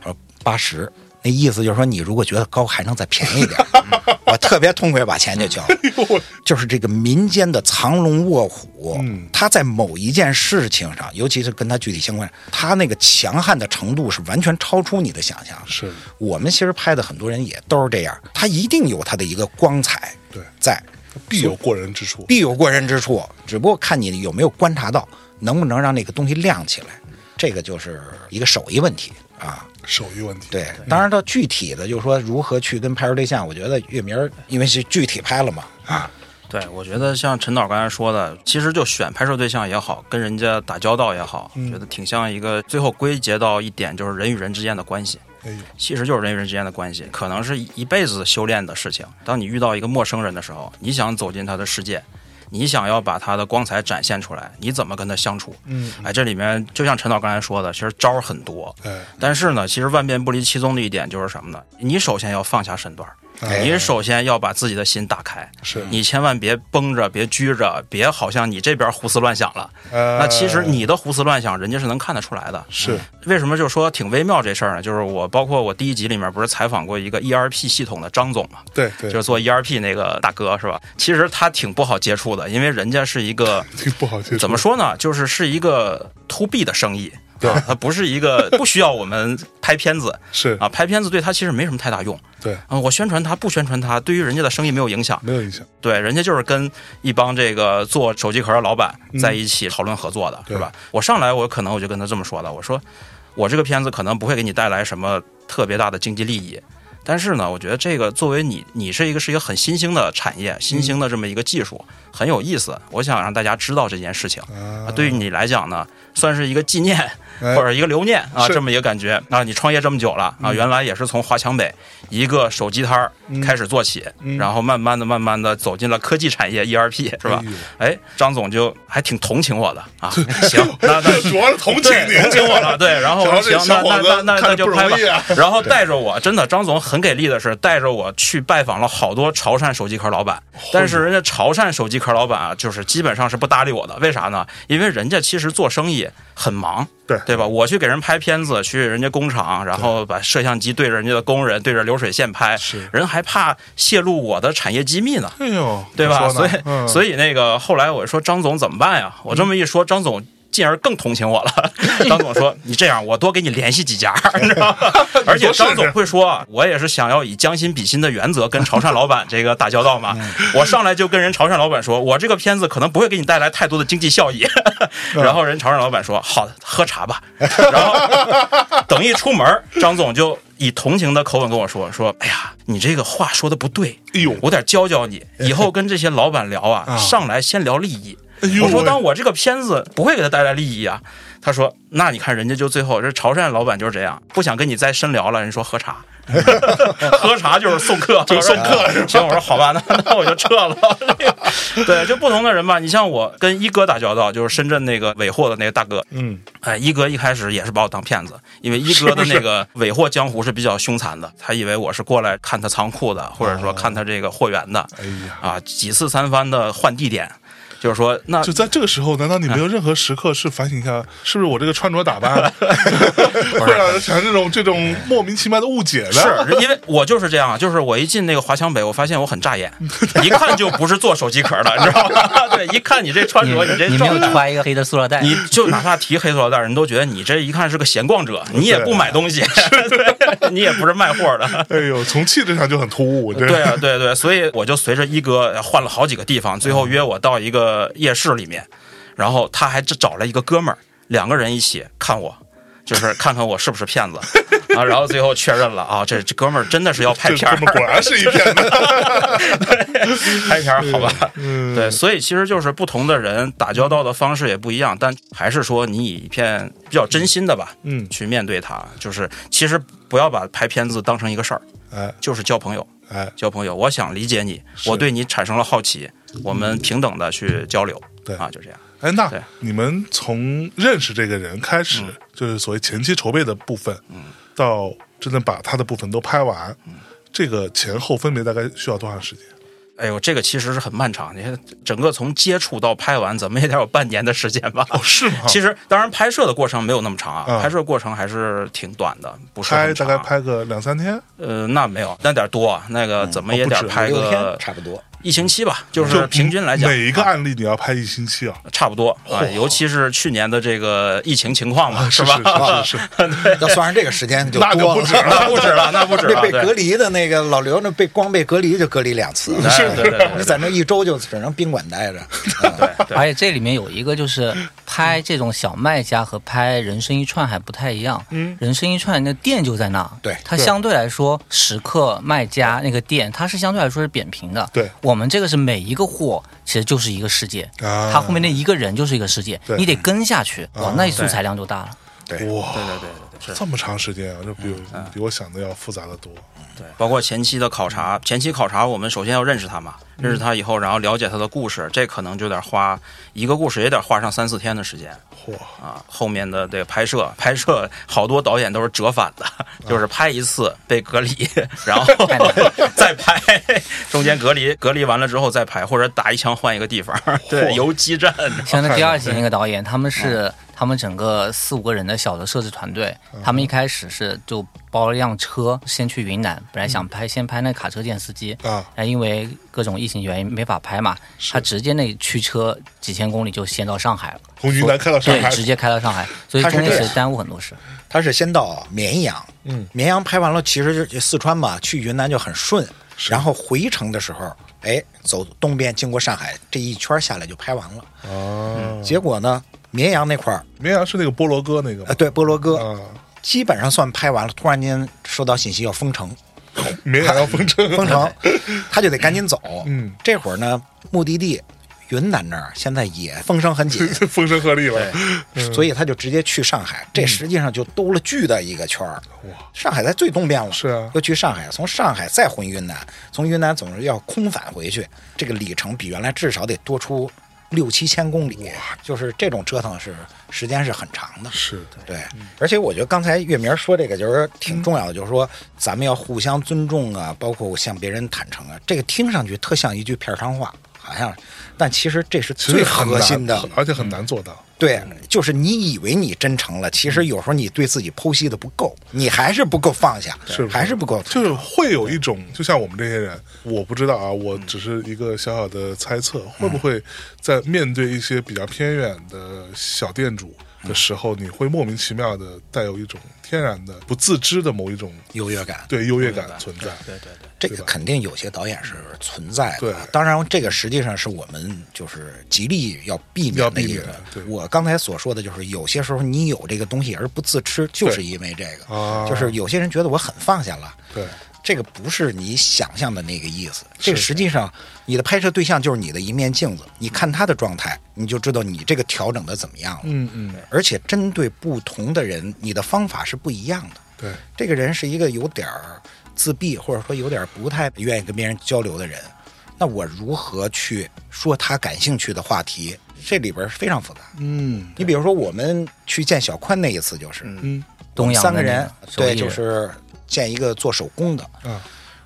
他说八十。那意思就是说，你如果觉得高，还能再便宜点儿，我特别痛快把钱就交了。就是这个民间的藏龙卧虎，嗯他在某一件事情上，尤其是跟他具体相关，他那个强悍的程度是完全超出你的想象。是我们其实拍的很多人也都是这样，他一定有他的一个光彩对，在，必有过人之处。必有过人之处，只不过看你有没有观察到，能不能让那个东西亮起来，这个就是一个手艺问题啊。手艺问题，对，当然到具体的，就是说如何去跟拍摄对象，我觉得月明儿因为是具体拍了嘛，啊，对，我觉得像陈导刚才说的，其实就选拍摄对象也好，跟人家打交道也好，觉得挺像一个最后归结到一点，就是人与人之间的关系。哎呦，其实就是人与人之间的关系，可能是一辈子修炼的事情。当你遇到一个陌生人的时候，你想走进他的世界，你想要把他的光彩展现出来，你怎么跟他相处？嗯，哎，这里面就像陈导刚才说的，其实招儿很多，哎，但是呢，其实万变不离其宗的一点就是什么呢？你首先要放下身段你首先要把自己的心打开，是你千万别绷着，别拘着，别好像你这边胡思乱想了。呃那其实你的胡思乱想，人家是能看得出来的。是为什么就说挺微妙这事儿呢？就是我包括我第一集里面不是采访过一个 ERP 系统的张总嘛，对对，就是做 ERP 那个大哥是吧？其实他挺不好接触的，因为人家是一个 挺不好接触。怎么说呢？就是是一个 to B 的生意。对啊，它不是一个不需要我们拍片子 是啊，拍片子对它其实没什么太大用对，啊。我宣传它不宣传它，对于人家的生意没有影响。没有影响。对，人家就是跟一帮这个做手机壳的老板在一起讨论合作的，对是吧？我上来我可能我就跟他这么说的，我说我这个片子可能不会给你带来什么特别大的经济利益。但是呢，我觉得这个作为你，你是一个是一个很新兴的产业，新兴的这么一个技术，很有意思。我想让大家知道这件事情啊啊，对于你来讲呢，算是一个纪念哎或者一个留念啊，这么一个感觉啊。你创业这么久了啊，原来也是从华强北一个手机摊儿开始做起，然后慢慢的、慢慢的走进了科技产业 ERP，是吧？哎张总就还挺同情我的啊。行，那那主要是同情，你，同情我了，对，然后行，那那那那那就拍吧。然后带着我，真的，张总很给力的是带着我去拜访了好多潮汕手机壳老板，但是人家潮汕手机壳老板啊，就是基本上是不搭理我的，为啥呢？因为人家其实做生意很忙，对对吧？我去给人拍片子，去人家工厂，然后把摄像机对着人家的工人，对着流水线拍是，人还怕泄露我的产业机密呢。哎呦，对吧？所以、嗯、所以那个后来我说张总怎么办呀？我这么一说，张总。进而更同情我了。张总说：“你这样，我多给你联系几家，你知道吗？而且张总会说，我也是想要以将心比心的原则跟潮汕老板这个打交道嘛。我上来就跟人潮汕老板说，我这个片子可能不会给你带来太多的经济效益。然后人潮汕老板说：好的，喝茶吧。然后等一出门，张总就以同情的口吻跟我说：说，哎呀，你这个话说的不对，哎呦，我得教教你，以后跟这些老板聊啊，上来先聊利益。”我说，当我这个片子不会给他带来利益啊。他说，那你看人家就最后这潮汕老板就是这样，不想跟你再深聊了，人说喝茶，喝茶就是送客，就送客 是行，我说好吧，那那我就撤了。对，就不同的人吧，你像我跟一哥打交道，就是深圳那个尾货的那个大哥，嗯，哎，一哥一开始也是把我当骗子，因为一哥的那个尾货江湖是比较凶残的，他以为我是过来看他仓库的，或者说看他这个货源的，哎呀，啊，几次三番的换地点，就是说那就在这个时候，难道你没有任何时刻是反省一下，是不是我这个穿着打扮 会让人产生这种这种莫名其妙的误解呢？是因为我就是这样，就是我一进那个华强北，我发现我很扎眼，一看就不是做手机壳的，你知道吗？对，一看你这穿着，你这你没有状态揣一个黑的塑料袋，你就哪怕提黑塑料袋，人都觉得你这一看是个闲逛者，你也不买东西，对你也不是卖货的。哎呦，从气质上就很突兀，这对啊，对对，所以我就随着一哥换了好几个地方，最后约我到一个夜市里面，然后他还找了一个哥们儿，两个人一起看我。就是看看我是不是骗子 啊，然后最后确认了啊，这这哥们儿真的是要拍片果然是一骗子。拍片儿好吧？嗯，对，所以其实就是不同的人打交道的方式也不一样，但还是说你以一片比较真心的吧，嗯去面对他。就是其实不要把拍片子当成一个事儿，哎就是交朋友，哎，交朋友。我想理解你，我对你产生了好奇，我们平等的去交流。对啊，就这样。哎，那你们从认识这个人开始，就是所谓前期筹备的部分，嗯，到真的把他的部分都拍完，这个前后分别大概需要多长时间？哎呦，这个其实是很漫长。你看，整个从接触到拍完，怎么也得有半年的时间吧？哦，是吗？其实，当然拍摄的过程没有那么长啊，嗯拍摄过程还是挺短的，不是拍大概拍个两三天，呃，那没有，那点多啊，那个怎么也得拍个差不多。一星期吧，就是平均来讲，每一个案例你要拍一星期啊，差不多啊，嚯尤其是去年的这个疫情情况嘛，是吧？是是是，要算上这个时间就那就多了 不止了。那不止了，那不止了，被被隔离的那个老刘，那被光被隔离就隔离两次，是对对你在那一周就只能宾馆待着。嗯 对对。而且这里面有一个就是拍这种小卖家和拍人生一串还不太一样。嗯，人生一串那店就在那，对对它相对来说时刻卖家那个店，它是相对来说是扁平的。对。我们这个是每一个货其实就是一个世界，啊。它后面那一个人就是一个世界，对。你得跟下去，那素材量就大了。对，哇，对对对对是。这么长时间啊，这比我比我想的要复杂的多。对，包括前期的考察，前期考察我们首先要认识他嘛，认识他以后，然后了解他的故事，这可能就得花一个故事也得花上三四天的时间嚯，啊。后面的这个拍摄，拍摄好多导演都是折返的，就是拍一次被隔离，然后 再拍，中间隔离，隔离完了之后再拍，或者打一枪换一个地方，对，游击战。像那 第二集那个导演，他们是他们整个四五个人的小的摄制团队，他们一开始是就包了辆车，先去云南，本来想拍先拍那卡车见司机，啊，哎，因为各种疫情原因没法拍嘛，他直接那驱车几千公里就先到上海了，从云南开到上海。对，海，直接开到上海，所以中间是耽误很多事。他是先到绵阳，嗯，绵阳拍完了，其实就四川嘛，去云南就很顺，然后回程的时候，哎，走东边经过上海，这一圈下来就拍完了。嗯，结果呢，绵阳那块儿，绵阳是那个菠萝哥那个呃，吗？对，菠萝哥。啊，基本上算拍完了，突然间收到信息要封城，绵阳要封城，封城，他就得赶紧走。嗯，这会儿呢，目的地云南那儿现在也风声很紧，风声鹤唳了。所以他就直接去上海，这实际上就兜了巨大一个圈儿。哇，上海在最东边了，是啊。又去上海，从上海再回云南，从云南总是要空返回去，这个里程比原来至少得多出六七千公里，就是这种折腾是时间是很长的。是的，对，而且我觉得刚才月明说这个就是挺重要的，就是说咱们要互相尊重啊，包括向别人坦诚啊，这个听上去特像一句片儿汤话，好像，但其实这是最核心的。而且很难做到。对，就是你以为你真诚了，其实有时候你对自己剖析的不够，你还是不够放下，是还是不够。就是会有一种，就像我们这些人，我不知道啊，我只是一个小小的猜测，会不会在面对一些比较偏远的小店主的时候，你会莫名其妙的带有一种天然的、不自知的某一种优越感，对优越感存在。对对对，这个肯定有些导演是存在对的。当然，这个实际上是我们就是极力要避免免的一个对。我刚才所说的就是，有些时候你有这个东西而不自知，就是因为这个。啊就是有些人觉得我很放下了，对，这个不是你想象的那个意思。这个实际上，你的拍摄对象就是你的一面镜子，你看他的状态，你就知道你这个调整的怎么样了。嗯嗯，而且针对不同的人，你的方法是不一样的。对，这个人是一个有点儿自闭，或者说有点不太愿意跟别人交流的人，那我如何去说他感兴趣的话题？这里边是非常复杂。嗯你比如说，我们去见小宽那一次，就是、嗯东阳三个人，对，就是见一个做手工的，嗯，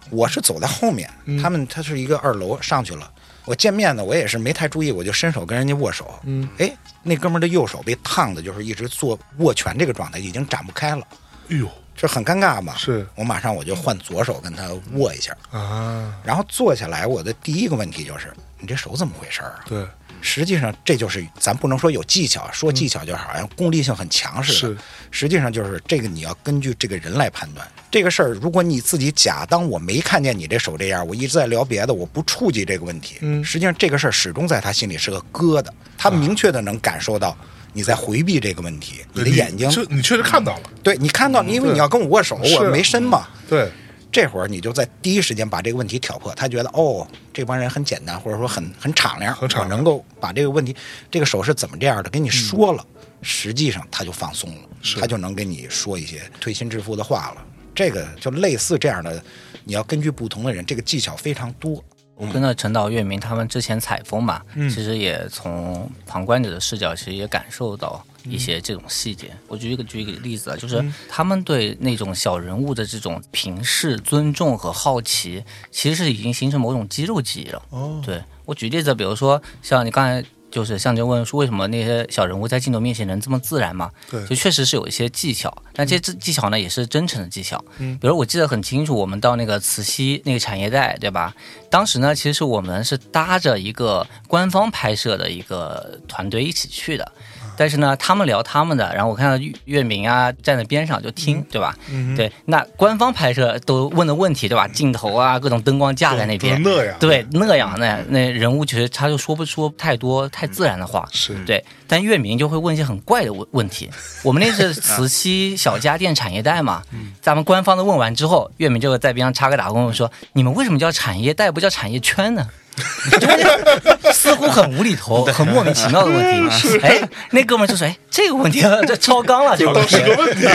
我是走在后面，嗯他们他是一个二楼上去了。我见面呢，我也是没太注意，我就伸手跟人家握手。嗯，哎，那哥们儿的右手被烫的，就是一直做握拳这个状态，已经展不开了，哎呦这很尴尬嘛。是我马上我就换左手跟他握一下，啊，然后坐下来，我的第一个问题就是，你这手怎么回事儿啊？对，实际上这就是咱不能说有技巧，说技巧就好像功利性很强似的。是实际上就是这个你要根据这个人来判断这个事儿。如果你自己假当我没看见你这手这样，我一直在聊别的，我不触及这个问题，嗯实际上这个事儿始终在他心里是个疙瘩，他明确的能感受到你在回避这个问题，你的眼睛这你确实看到了，对你看到，因为你要跟我握手，我没伸嘛。对，这会儿你就在第一时间把这个问题挑破，他觉得哦，这帮人很简单，或者说很很敞亮，很敞能够把这个问题，这个手是怎么这样的，跟你说了，实际上他就放松了，他就能跟你说一些推心置腹的话了。这个就类似这样的，你要根据不同的人，这个技巧非常多。跟着陈导、岳明他们之前采风嘛，嗯其实也从旁观者的视角，其实也感受到一些这种细节。我举一个举一个例子啊，就是他们对那种小人物的这种平视、尊重和好奇，其实是已经形成某种肌肉记忆了。哦，对我举例子，比如说像你刚才就是向就问说，为什么那些小人物在镜头面前能这么自然嘛？对就确实是有一些技巧，但这些技巧呢也是真诚的技巧。嗯，比如我记得很清楚，我们到那个慈溪那个产业带，对吧？当时呢，其实我们是搭着一个官方拍摄的一个团队一起去的。但是呢，他们聊他们的，然后我看到岳岳明啊站在边上就听，对吧？对，那官方拍摄都问的问题，对吧？镜头啊，各种灯光架在那边，那样对那样那那人物其实他就说不出太多太自然的话，是对。但月明就会问一些很怪的问问题。我们那是慈溪小家电产业带嘛，咱们官方的问完之后，月明就在边上插个打工说：“你们为什么叫产业带不叫产业圈呢？” 似乎很无厘头、很莫名其妙的问题。哎，那哥们儿就说：“哎，这个问题 这超纲了，这个问题。”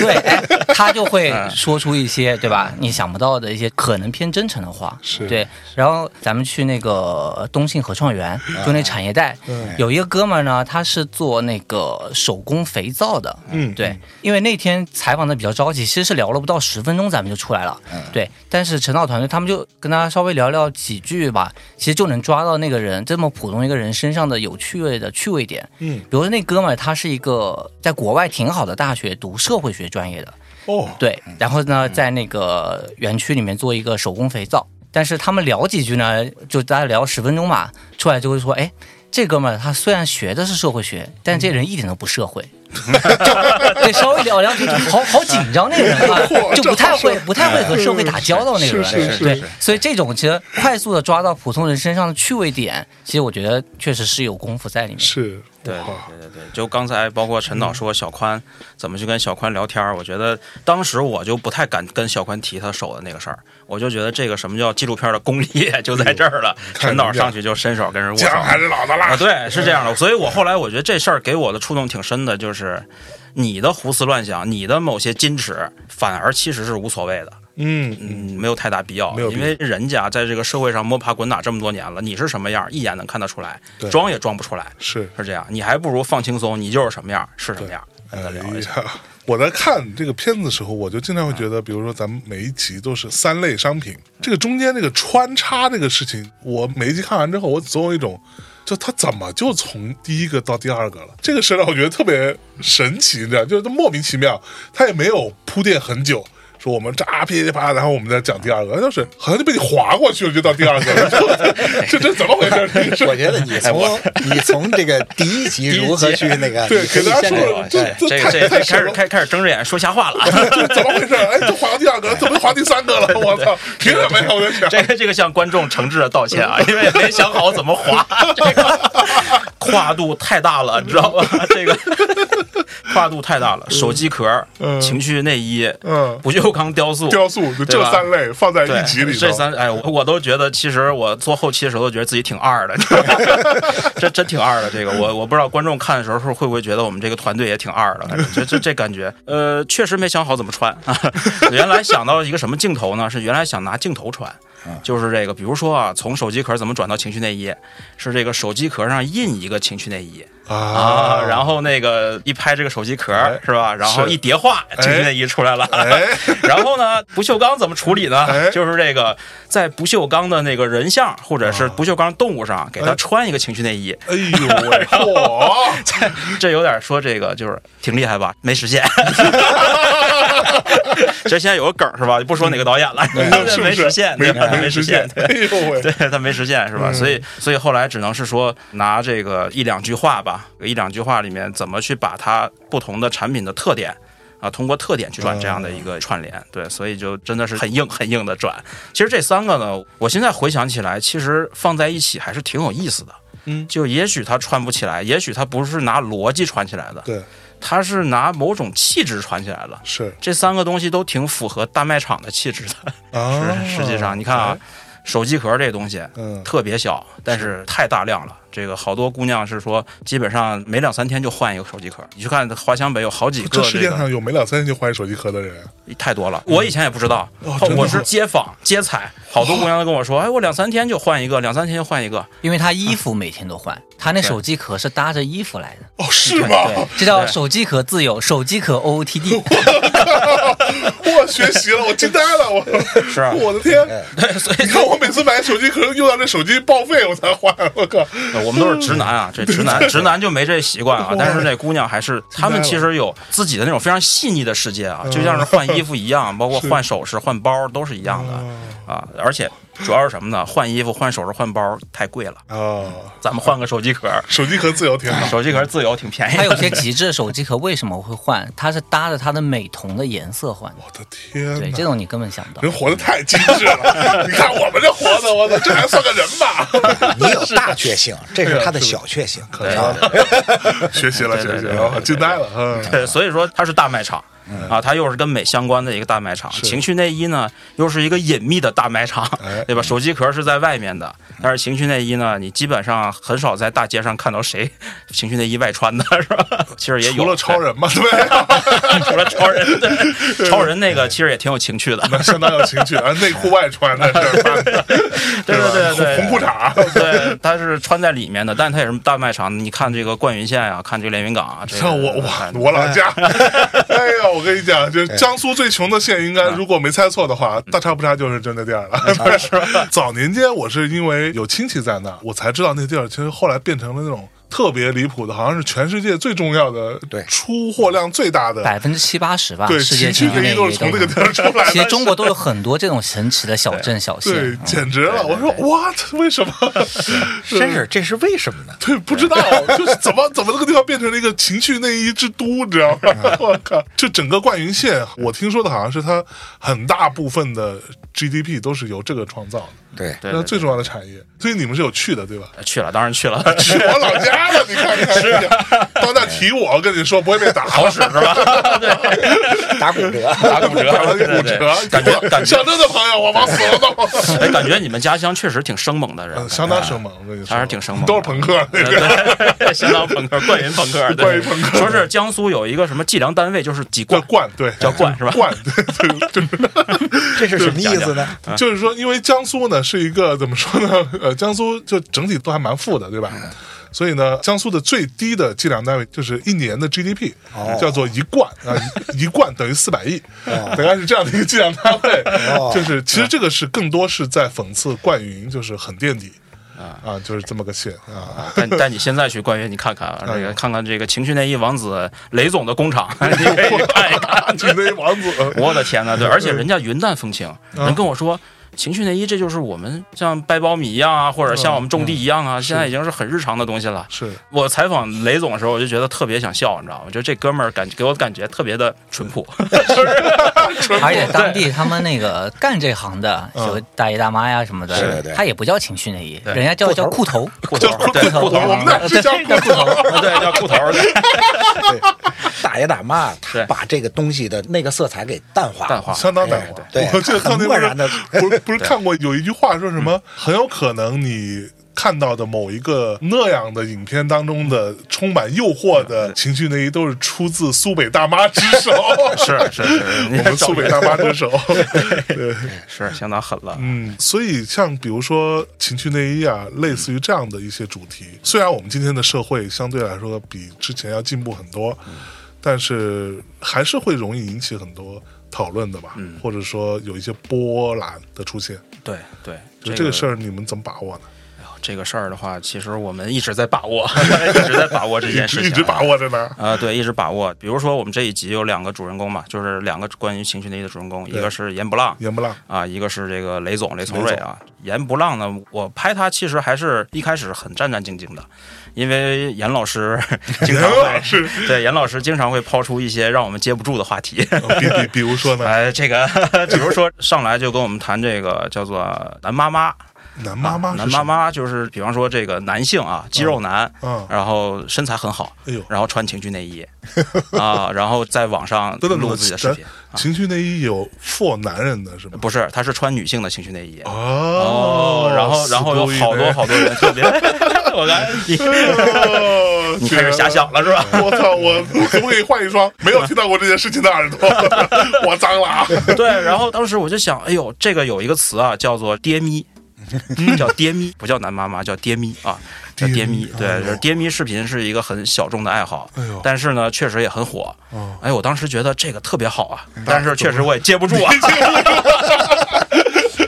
对，哎，他就会说出一些对吧？你想不到的一些可能偏真诚的话。是对。然后咱们去那个东信合创园，就那产业带，有一个哥们儿呢，他是做那个手工肥皂的。嗯对，因为那天采访的比较着急，其实是聊了不到十分钟，咱们就出来了。对，但是陈导团队他们就跟他稍微聊聊几句吧，其实就能抓到那个人这么普通一个人身上的有趣味的趣味点。嗯比如说那哥们儿他是一个在国外挺好的大学读社会学专业的，哦，对，然后呢，在那个园区里面做一个手工肥皂。但是他们聊几句呢，就大概聊十分钟吧，出来就会说，哎，这哥们儿他虽然学的是社会学，但这人一点都不社会。就 对，稍微聊两句，就好好紧张那个人啊，就不太会不太会和社会打交道那个人。对是是是是，所以这种其实快速的抓到普通人身上的趣味点，其实我觉得确实是有功夫在里面。是，对对对对对，就刚才包括陈导说小宽怎么去跟小宽聊天儿，我觉得当时我就不太敢跟小宽提他手的那个事儿，我就觉得这个什么叫纪录片的功力就在这儿了。看 陈导上去就伸手跟人握手，姜还是老的啊，辣，对，是这样的。所以我后来我觉得这事儿给我的触动挺深的，就是你的胡思乱想，你的某些矜持，反而其实是无所谓的。嗯嗯，没有太大必要，因为人家在这个社会上摸爬滚打这么多年了，你是什么样，一眼能看得出来对，装也装不出来，是。是这样。你还不如放轻松，你就是什么样是什么样，哎跟他聊一下。呀，我在看这个片子的时候，我就经常会觉得，比如说咱们每一集都是三类商品，这个中间这个穿插这个事情，我每一集看完之后，我总有一种。就他怎么就从第一个到第二个了？这个事让我觉得特别神奇，你知道，就是莫名其妙，他也没有铺垫很久，说我们这啊噼里啪啦，然后我们再讲第二个，就是好像就被你划过去了，就到第二个了，这这怎么回事？我觉得你 从你从这个第一集如何去那个，对给大家先说这这这开始开开始睁着眼说瞎话了。这怎么回事？哎，就划到第二个，怎么划第三个了？我操，凭什么呀？我在想，这个这个向观众诚挚的道歉啊，因为没想好怎么划，这个跨度太大了，你知道吧？这个跨度太大了，手机壳、嗯情趣内衣、嗯，不锈钢雕塑、雕塑就这三类放在一集里头，这三哎，我我都觉得，其实我做后期的时候，都觉得自己挺二的，这真挺二的。这个我我不知道观众看的时候会不会觉得我们这个团队也挺二的，反正这这这感觉，呃，确实没想好怎么穿啊。原来想到一个什么镜头呢？是原来想拿镜头穿。就是这个，比如说啊，从手机壳怎么转到情趣内衣，是这个手机壳上印一个情趣内衣啊，啊，然后那个一拍这个手机壳哎是吧？然后一叠画，情趣内衣出来了。哎，然后呢，不锈钢怎么处理呢？哎就是这个在不锈钢的那个人像或者是不锈钢动物上给它哎穿一个情趣内衣，哎呦喂，嚯！这有点说这个就是挺厉害吧？没实现。这现在有个梗是吧？不说哪个导演了，是不是没实现，没对吧没实现。对他没实现是吧？嗯所以所以后来只能是说拿这个一两句话吧，一两句话里面怎么去把它不同的产品的特点。啊，通过特点去转这样的一个串联，对，所以就真的是很硬很硬的转。其实这三个呢，我现在回想起来，其实放在一起还是挺有意思的。嗯就也许它串不起来，也许它不是拿逻辑串起来的，对，它是拿某种气质传起来的。是这三个东西都挺符合大卖场的气质的。啊，实实际上，你看啊，手机壳这东西，嗯，特别小，但是太大量了。这个好多姑娘是说，基本上每两三天就换一个手机壳。你去看华强北有好几个这世界，上有每两三天就换手机壳的人，太多了。我以前也不知道，哦我是街访街采，好多姑娘都跟我说，哎，我两三天就换一个，两三天就换一个。因为他衣服每天都换，她那手机壳是搭着衣服来的，哦，是吗？对，这叫手机壳自由，手机壳 OOTD。我学习了，我惊呆了，我是啊我的天！对，所以你看我每次买手机，壳用到这手机报废我才换，我靠！我们都是直男啊，这直男直男就没这习惯啊。但是那姑娘还是，他们其实有自己的那种非常细腻的世界啊，就像是换衣服一样，包括换首饰、换包都是一样的啊。而且主要是什么呢？换衣服、换首饰、换包太贵了，哦，咱们换个手机壳，手机壳自由挺好。手机壳自由挺便宜还。有些极致的手机壳为什么会换？它是搭着它的美瞳的颜色换的。我的天对，这种你根本想不到人。活得太精致了，你看我们这活的，我操，这还算个人吧？你有大确幸，这是他的小确幸。可笑，学习了，学习了，惊呆了，嗯，对，所以说它是大卖场。啊，它又是跟美相关的一个大卖场。情趣内衣呢，又是一个隐秘的大卖场哎，对吧？手机壳是在外面的，但是情趣内衣呢，你基本上很少在大街上看到谁情趣内衣外穿的，是吧？其实也有，除了超人嘛，对，除了超人，对，超人那个其实也挺有情趣的，相当有情趣，啊，内裤外穿的是吧？对对对对，红红裤衩，对，它是穿在里面的，但它也是大卖场。你看这个冠云县啊，看这个连云港啊，这个像我我，我老家，哎呀，我跟你讲，就是江苏最穷的县，应该如果没猜错的话，大差不差就是真的地儿了，是吧？早年间我是因为有亲戚在那，我才知道那地儿，其实后来变成了那种。特别离谱的，好像是全世界最重要的，对出货量最大的，百分之七八十吧，对，世界情趣内衣都是从那个地方出来的。其实中国都有很多这种神奇的小镇小县。对，嗯简直了！我说 what？为什么？真是，这是为什么呢？对，不知道，就是怎么怎么这个地方变成了一个情趣内衣之都，你知道吗？我靠！就整个灌云县，我听说的好像是它很大部分的 GDP 都是由这个创造的，对那最重要的产业。所以你们是有去的，对吧？去了，当然去了，去我老家了，你看看，到那提我，跟你说不会被打，好使是吧？对，打骨折。打骨折，打骨折，感觉感觉象征的朋友，我往死了弄。哎，感觉你们家乡确实挺生猛的人嗯，，相当生猛，还是挺生猛都是朋克相当朋克，冠云朋克，对冠云朋克说是江苏有一个什么计量单位，就是几叫冠，冠，对，叫冠是吧罐，对，对就是这是什么意思呢？就是说，因为江苏呢是一个怎么说呢？呃，江苏就整体都还蛮富的，对吧？所以呢，江苏的最低的计量单位就是一年的 GDP，、哦叫做一贯啊，一一贯等于四百亿，大概是这样的一个计量单位。哦就是其实这个是更多是在讽刺冠云，就是很垫底啊，就是这么个线啊。但但你现在去冠云，你看看啊这个，看看这个情趣内衣王子雷总的工厂，你可以看一看。情内王子，我的天呐，对，而且人家云淡风轻，人跟我说。情趣内衣，这就是我们像掰苞米一样啊，或者像我们种地一样啊，现在已经是很日常的东西了。是。我采访雷总的时候，我就觉得特别想笑，你知道吗？我觉得这哥们儿感给我感觉特别的 淳朴，而且当地他们那个干这行的，嗯。有大爷大妈呀什么的，他也不叫情趣内衣，人家叫叫裤头。裤头，对裤头，我们那是叫裤头，对叫裤头，对。大爷大妈对。他把这个东西的那个色彩给淡化，淡化相当淡化。对我记得当年不是很漠然的不是看过有一句话说什么，很有可能你。看到的某一个那样的影片当中的充满诱惑的情绪内衣，都是出自苏北大妈之手。是 是是，我们苏北大妈之手。对，是相当狠了。嗯，所以像比如说情趣内衣啊，类似于这样的一些主题，虽然我们今天的社会相对来说比之前要进步很多，但是还是会容易引起很多讨论的吧，或者说有一些波澜的出现。对对，就这个事儿，你们怎么把握呢？这个事儿的话，其实我们一直在把握，一直在把握这件事情，一直把握着呢。啊、对，一直把握。比如说，我们这一集有两个主人公嘛，就是两个关于情绪内衣的主人公，一个是严不浪严不浪，啊，一个是这个雷总雷从瑞啊。严不浪呢，我拍他其实还是一开始很战战兢兢的，因为严老师 经常会师 对严老师经常会抛出一些让我们接不住的话题。比比 比如说呢，哎，这个比如说上来就跟我们谈这个叫做男妈妈，男妈妈是男，妈妈就是比方说这个男性啊，肌肉男，嗯然后身材很好，哎呦。然后穿情趣内衣啊，然后在网上录自己的视频。情趣内衣有 for 男人的是吗？不是，他是穿女性的情趣内衣。哦然后然后有好多好多人特别，我来你开始瞎想了是吧？我操！我我可不可以换一双没有听到过这件事情的耳朵？我脏了啊！对，然后当时我就想，哎呦，这个有一个词啊，叫做“爹咪”。叫爹咪，不叫男妈妈，叫爹咪啊，叫爹咪。对，就是爹咪视频是一个很小众的爱好哎，但是呢，确实也很火哦。哎，我当时觉得这个特别好啊，但是确实我也接不住啊。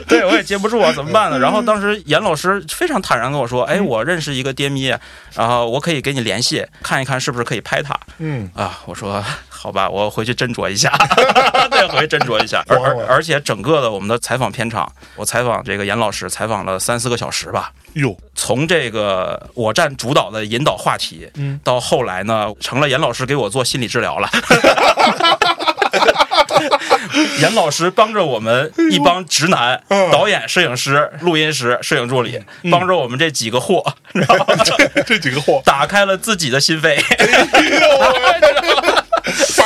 对，我也接不住啊，怎么办呢？然后当时严老师非常坦然跟我说：“哎，我认识一个爹咪，然后我可以给你联系，看一看是不是可以拍他。”嗯，啊，我说好吧，我回去斟酌一下，对，回去斟酌一下。而而而且整个的我们的采访片场，我采访这个严老师，采访了三四个小时吧。哟，从这个我占主导的引导话题，嗯，到后来呢，成了严老师给我做心理治疗了。严老师帮着我们一帮直男，嗯导演、摄影师、录音师、摄影助理，帮着我们这几个货，然后这几个货打开了自己的心扉。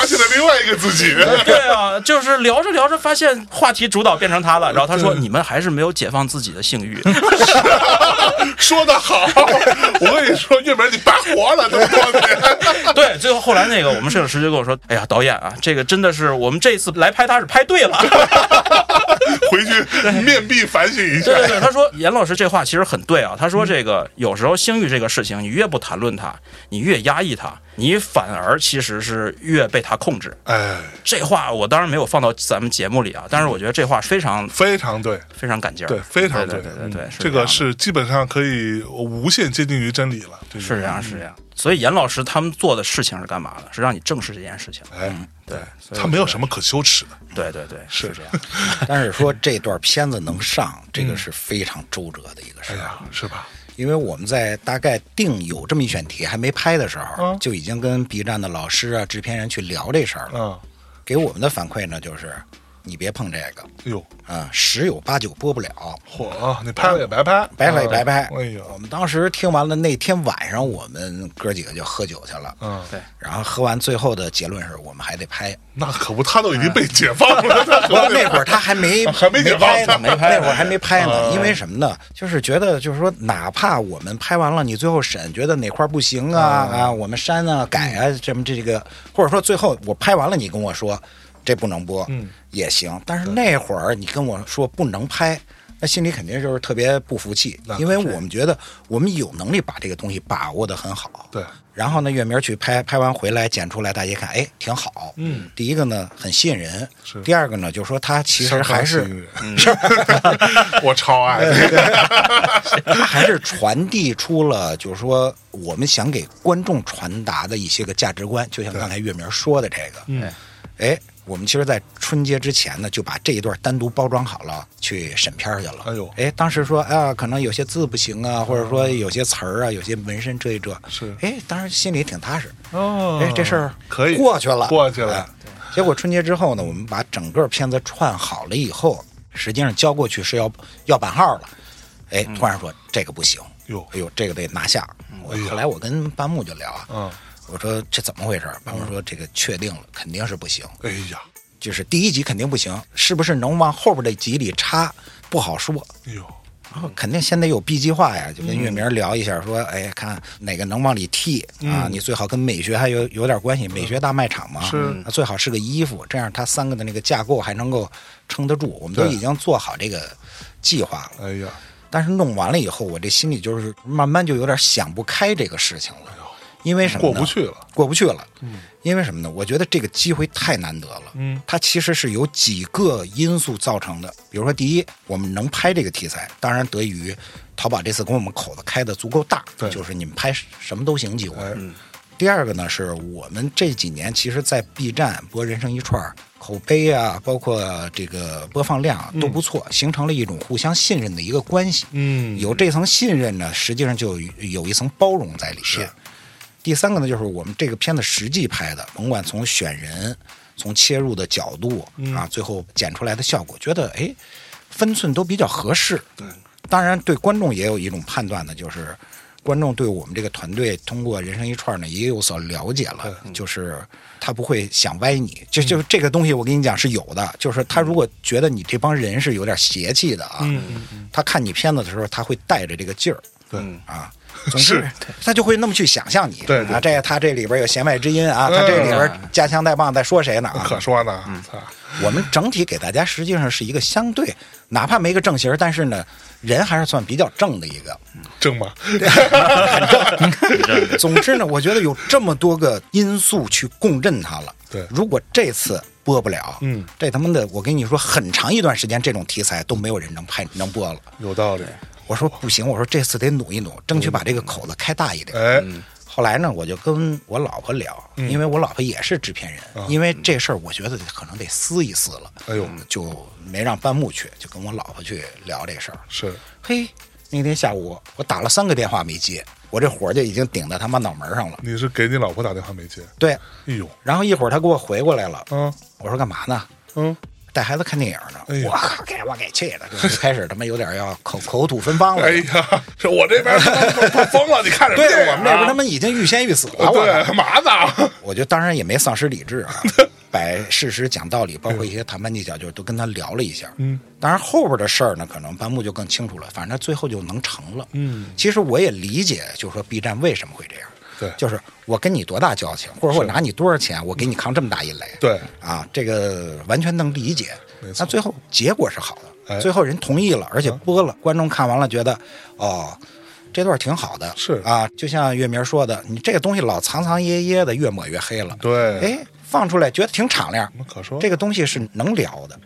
发现了另外一个自己。对啊，就是聊着聊着，发现话题主导变成他了，然后他说：“你们还是没有解放自己的性欲。说的好，我跟你说，月明你白活了这么多年。”对，最后后来那个我们摄影师就跟我说：“哎呀，导演啊，这个真的是我们这次来拍他是拍对了。回去面壁反省一”下对。对对，他说严老师这话其实很对啊。他说这个有时候性欲这个事情，你越不谈论它，你越压抑它，你反而其实是越被它控制。哎，这话我当然没有放到咱们节目里啊，但是我觉得这话非常非常对，非常赶劲儿，对，非常对对对对对嗯，这个是基本上可以无限接近于真理了。这个是这样，是这样。所以严老师他们做的事情是干嘛的？是让你正视这件事情。哎，对，他没有什么可羞耻的。对对对，是这样。但是说这段片子能上，这个是非常周折的一个事儿。哎，是吧？因为我们在大概定有这么一选题还没拍的时候，嗯就已经跟 B 站的老师啊、制片人去聊这事儿了。嗯，给我们的反馈呢，就是你别碰这个，哟，啊、十有八九播不了，嚯，那拍了也白拍，白拍也白拍。哎呦我们当时听完了那天晚上，我们哥几个就喝酒去了。嗯，对然后喝完，最后的结论是我们还得拍。那可不，他都已经被解放了。那会儿他还没 还没解放拍呢，没拍，那会儿还没拍呢。嗯因为什么呢？就是觉得，就是说，哪怕我们拍完了，你最后审觉得哪块不行啊嗯啊，我们删啊改啊，什么这个，或者说最后我拍完了，你跟我说这不能播，嗯也行。但是那会儿你跟我说不能拍。那心里肯定就是特别不服气，因为我们觉得我们有能力把这个东西把握的很好。对，然后呢，月明去拍，拍完回来剪出来，大家一看，哎，挺好。嗯，第一个呢很吸引人是，第二个呢就是说他其实还是嗯 我超爱。他还是传递出了就是说我们想给观众传达的一些个价值观，就像刚才月明说的这个。嗯，哎，我们其实，在春节之前呢，就把这一段单独包装好了，去审片去了。哎呦哎，当时说啊，可能有些字不行啊，或者说有些词儿啊，有些纹身遮一遮，是哎，当时心里挺踏实。哦哎，这事儿可以过去了，过去了哎。结果春节之后呢，我们把整个片子串好了以后，实际上交过去是要要版号了。哎，突然说这个不行，哟哎呦，这个得拿下。后来我跟班木就聊啊，嗯，我说这怎么回事？班木说这个确定了，肯定是不行。哎呀，就是第一集肯定不行，是不是能往后边的集里插不好说。哎呦，然后肯定先得有 B 计划呀，就跟月明聊一下，说，哎，看哪个能往里替啊？你最好跟美学还有有点关系，美学大卖场嘛，是啊最好是个衣服，这样它三个的那个架构还能够撑得住。我们都已经做好这个计划了，哎呀，但是弄完了以后，我这心里就是慢慢就有点想不开这个事情了，因为什么？过不去了。过不去了。嗯因为什么呢？我觉得这个机会太难得了。嗯，它其实是有几个因素造成的。比如说，第一，我们能拍这个题材，当然得益于淘宝这次给我们口子开的足够大，就是你们拍什么都行，几乎。哎第二个呢，是我们这几年其实，在 B 站播《人生一串》，口碑啊，包括这个播放量啊都不错，形成了一种互相信任的一个关系。嗯，有这层信任呢，实际上就有有一层包容在里是面。第三个呢，就是我们这个片子实际拍的，甭管从选人、从切入的角度、啊，最后剪出来的效果，觉得哎，分寸都比较合适。对，当然对观众也有一种判断呢，就是观众对我们这个团队通过人生一串呢也有所了解了，就是他不会想歪你。就就这个东西，我跟你讲是有的，就是他如果觉得你这帮人是有点邪气的啊，他看你片子的时候，他会带着这个劲儿。对，啊，总之是，他就会那么去想象你。对对啊，这他这里边有弦外之音啊，嗯他这里边夹枪带棒在说谁呢？啊，可说呢，嗯，我们整体给大家实际上是一个相对，哪怕没个正形，但是呢，人还是算比较正的一个。正吗？总之呢，我觉得有这么多个因素去共振它了。对如果这次播不了，嗯，这他妈的，我跟你说，很长一段时间这种题材都没有人能拍能播了。有道理。我说不行，我说这次得努一努，争取把这个口子开大一点。哎，后来呢，我就跟我老婆聊，嗯因为我老婆也是制片人，因为这事儿我觉得可能得撕一撕了，哎呦，就没让半木去，就跟我老婆去聊这事儿。是嘿，那天下午我打了三个电话没接，我这火就已经顶在他妈脑门上了。你是给你老婆打电话没接？对，哎呦，然后一会儿他给我回过来了，嗯，我说干嘛呢？嗯，带孩子看电影呢。哎我靠，给我给气的，就开始他妈有点要口口吐芬芳了。哎呀，是我这边都疯了，你看什么电对？我们这边他们已经欲仙欲死了。我对，干嘛呢？我觉得当然也没丧失理智啊，摆事实讲道理，包括一些谈判技巧，就是都跟他聊了一下。嗯，当然后边的事儿呢，可能班木就更清楚了，反正最后就能成了。嗯，其实我也理解，就是说 B 站为什么会这样。对就是我跟你多大交情，或者说我拿你多少钱，我给你扛这么大一雷。对，啊，这个完全能理解。那最后结果是好的，哎最后人同意了，而且播了，观众看完了觉得，哦，这段挺好的。是啊，就像月明说的，你这个东西老藏藏掖掖的，越抹越黑了。对，哎，放出来觉得挺敞亮，可说这个东西是能聊的。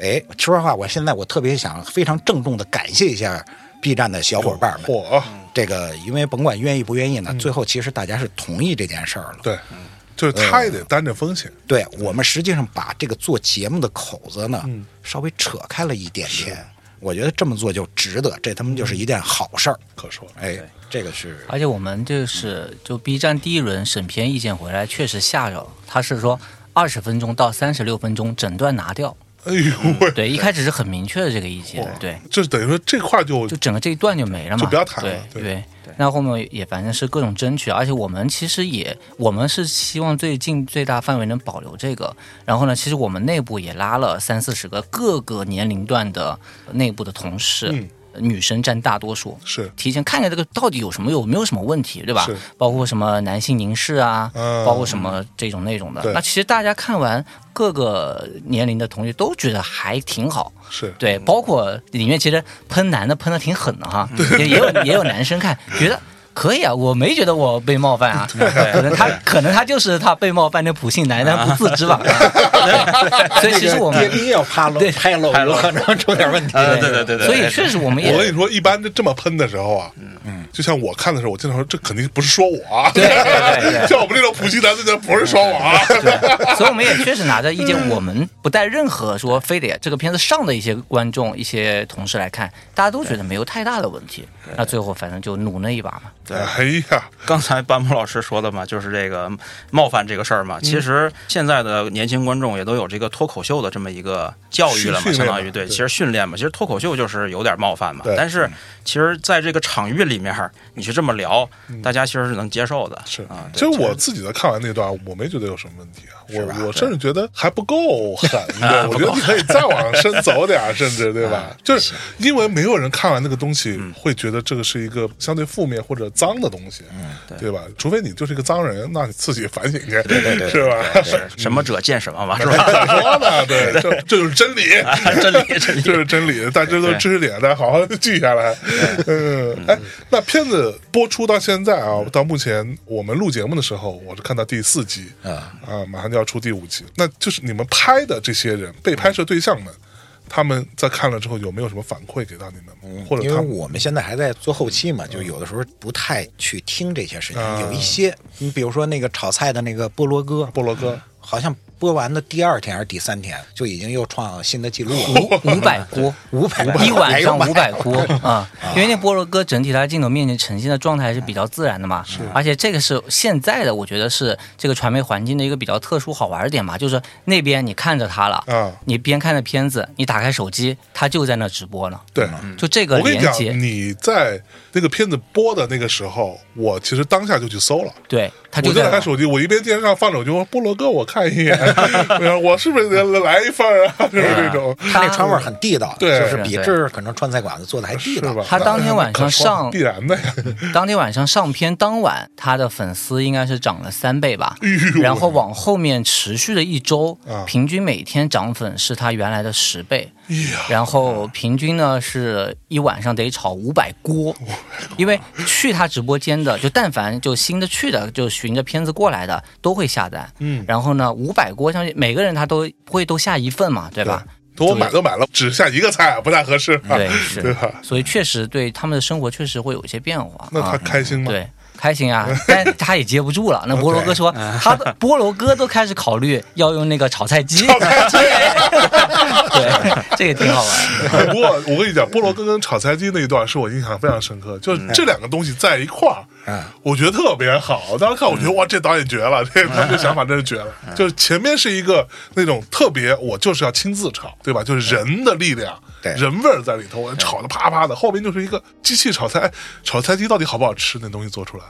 哎，说实话，我现在我特别想非常郑重的感谢一下 B 站的小伙伴们。嚯，这个，因为甭管愿意不愿意呢，嗯最后其实大家是同意这件事儿了。对，就是他也得担着风险。对我们实际上把这个做节目的口子呢，嗯稍微扯开了一点点。我觉得这么做就值得，这他妈就是一件好事儿。可说，哎，这个是而且我们就是就 B 站第一轮审片意见回来，确实吓着了。他是说二十分钟到三十六分钟整段拿掉。哎呦喂，对，一开始是很明确的这个意见哇，对，就等于说这块就就整个这一段就没了嘛，就不要谈了对对对。那后面也反正是各种争取，而且我们其实也，我们是希望最近最大范围能保留这个。然后呢，其实我们内部也拉了三四十个各个年龄段的内部的同事，嗯女生占大多数。是提前看看这个到底有什么有没有什么问题，对吧是？包括什么男性凝视啊，嗯包括什么这种那种的。那其实大家看完各个年龄的同学都觉得还挺好。是，对，包括里面其实喷男的喷的挺狠的哈，也也有也有男生看觉得。可以啊，我没觉得我被冒犯啊，可能他可能他就是他被冒犯的普信男，但不自知吧。对 所以其实我们跌跌要趴漏对。拍漏，有可能出点问题。呃对对对对，所以确实我们也我跟你说，一般这么喷的时候啊，嗯，就像我看的时候，我经常说这肯定不是说我啊，对对对 对。像我们这种普信男，这不是说我啊，所以我们也确实拿着意见，我们不带任何说非得这个片子上的一些观众、一些同事来看，大家都觉得没有太大的问题。那最后反正就努那一把嘛。哎呀，刚才班木老师说的嘛，就是这个冒犯这个事儿嘛。其实现在的年轻观众也都有这个脱口秀的这么一个教育了嘛，相当于对，其实训练嘛，其实脱口秀就是有点冒犯嘛。但是其实在这个场域里面，你去这么聊，大家其实是能接受的。是啊，其实我自己在看完那段，我没觉得有什么问题啊，我我甚至觉得还不够狠，对，我觉得你可以再往深走点，甚至对吧？就是因为没有人看完那个东西会觉得这个是一个相对负面或者脏的东西，对吧？除非你就是一个脏人，那你自己反省去，是吧？什么者见什么嘛，是吧？说呢？对，这这就是真理，真理真理这是真理，大家都是知识点，大家好好记下来。嗯，哎，那片子播出到现在啊，到目前我们录节目的时候，我是看到第四集啊啊，马上就要出第五集。那就是你们拍的这些人，被拍摄对象们，他们在看了之后有没有什么反馈给到你们？或者因为他我们现在还在做后期嘛，就有的时候不太去听这些事情。啊有一些，你比如说那个炒菜的那个菠萝哥，菠萝哥好像播完的第二天还是第三天，就已经又创新的记录了，五 百锅，五百一晚上五百锅。锅 啊！因为那菠萝哥整体它镜头面前呈现的状态还是比较自然的嘛，而且这个是现在的，我觉得是这个传媒环境的一个比较特殊好玩的点嘛，就是那边你看着他了，啊，你边看着片子，你打开手机，他就在那直播呢，对。就这个连接，你在那个片子播的那个时候，我其实当下就去搜了。对，他就在我就在看手机，我一边电视上放着，我就说菠萝哥，我看一眼，我是不是得来一份儿啊？就是这种，他那川味儿很地道，对就是比对这可能川菜馆子做的还地道。吧？他当天晚上上必然的呀，当天晚上上片当晚，他的粉丝应该是涨了三倍吧然后往后面持续了一周啊，平均每天涨粉是他原来的十倍。然后平均呢是一晚上得炒五百锅，因为去他直播间的，就但凡就新的去的，就循着片子过来的，都会下单。嗯然后呢，五百锅，相信每个人他都不会都下一份嘛，对吧？等我买都买了，只下一个菜不太合适，对，是，对吧？所以确实对他们的生活确实会有一些变化。那他啊开心吗？对，开心啊，但他也接不住了。那菠萝哥说，他的菠萝哥都开始考虑要用那个炒菜机。对，这也挺好玩的。不过我跟你讲，菠萝哥跟炒菜机那一段是我印象非常深刻，就是这两个东西在一块儿，嗯我觉得特别好。当时看，我觉得哇，这导演绝了，这他这想法真是绝了。就是前面是一个那种特别，我就是要亲自炒，对吧？就是人的力量，对人味儿在里头，我炒的啪啪的。后边就是一个机器炒菜，哎炒菜机到底好不好吃？那东西做出来，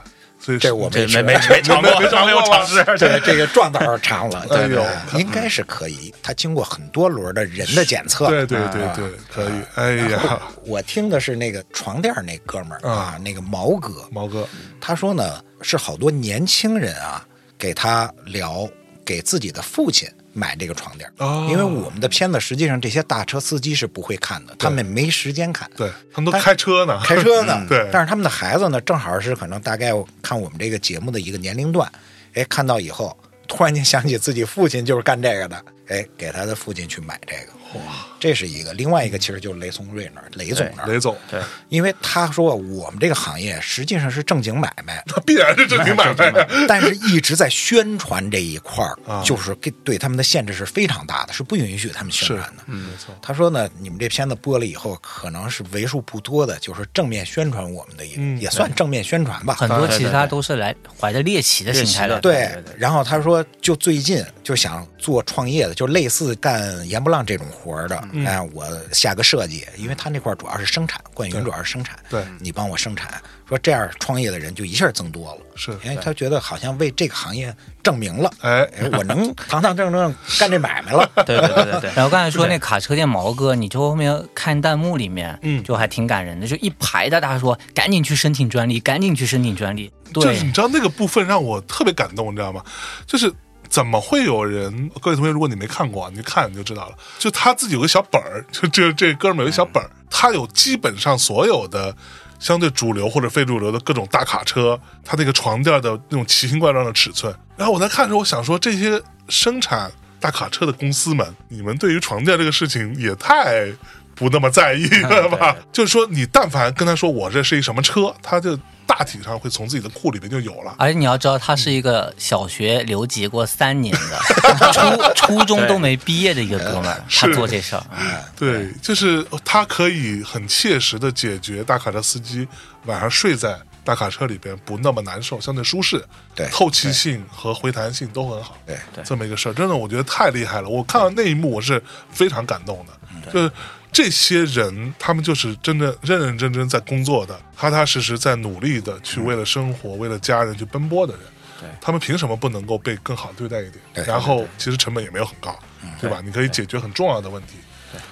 所以这我这没吃没没没尝过，没没尝过尝试。对 这个壮倒是尝了，对对 应该是可以。他经过很多轮的人的检测，对对对啊对，可以。哎呀，我听的是那个床垫儿那哥们儿啊，那个毛哥，毛哥，他说呢，是好多年轻人啊给他聊，给自己的父亲买这个床垫儿，哦。因为我们的片子实际上这些大车司机是不会看的，他们没时间看。对他们都开车呢，开车呢，对但是他们的孩子呢，正好是可能大概看我们这个节目的一个年龄段，哎，看到以后突然间想起自己父亲就是干这个的，哎，给他的父亲去买这个，哇，这是一个。另外一个其实就是雷松瑞那儿，雷总那儿，雷总，对，因为他说我们这个行业实际上是正经买卖，那必然是正经买卖呀。但是一直在宣传这一块儿啊，就是给对他们的限制是非常大的，是不允许他们宣传的。嗯，没错。他说呢，你们这片子播了以后，可能是为数不多的，就是正面宣传我们的，也、嗯也算正面宣传吧。很多其实他都是来怀着猎奇的心态的。对然后他说，就最近就想做创业的，就类似干盐不浪这种活的，嗯哎，我下个设计，因为他那块主要是生产，冠云主要是生产，对你帮我生产，说这样创业的人就一下增多了，是因为他觉得好像为这个行业证明了，哎哎，我能 堂堂正正干这买卖了，对对对对对。然后刚才说那卡车店毛哥，你就后面看弹幕里面，嗯就还挺感人的，就一排的大家说赶紧去申请专利，赶紧去申请专利。对就是你，知道那个部分让我特别感动，你知道吗？就是怎么会有人？各位同学，如果你没看过，你看你就知道了。就他自己有个小本儿，就这这哥们儿有个小本儿，他有基本上所有的相对主流或者非主流的各种大卡车，他那个床垫的那种奇形怪状的尺寸。然后我在看的时候，我想说，这些生产大卡车的公司们，你们对于床垫这个事情也太……不那么在意 了吧？就是说，你但凡跟他说我这是一什么车，他就大体上会从自己的库里面就有了。而且你要知道，他是一个小学留级过三年的，初初中都没毕业的一个哥们儿，他做这事儿，嗯对，就是他可以很切实的解决大卡车司机晚上睡在大卡车里边不那么难受，相对舒适，对透气性和回弹性都很好。对这么一个事儿，真的我觉得太厉害了。我看到那一幕，我是非常感动的，嗯就是。这些人，他们就是真的认认真真在工作的，踏踏实实在努力的去为了生活、为了家人去奔波的人。对他们凭什么不能够被更好对待一点？对然后其实成本也没有很高，对吧？你可以解决很重要的问题。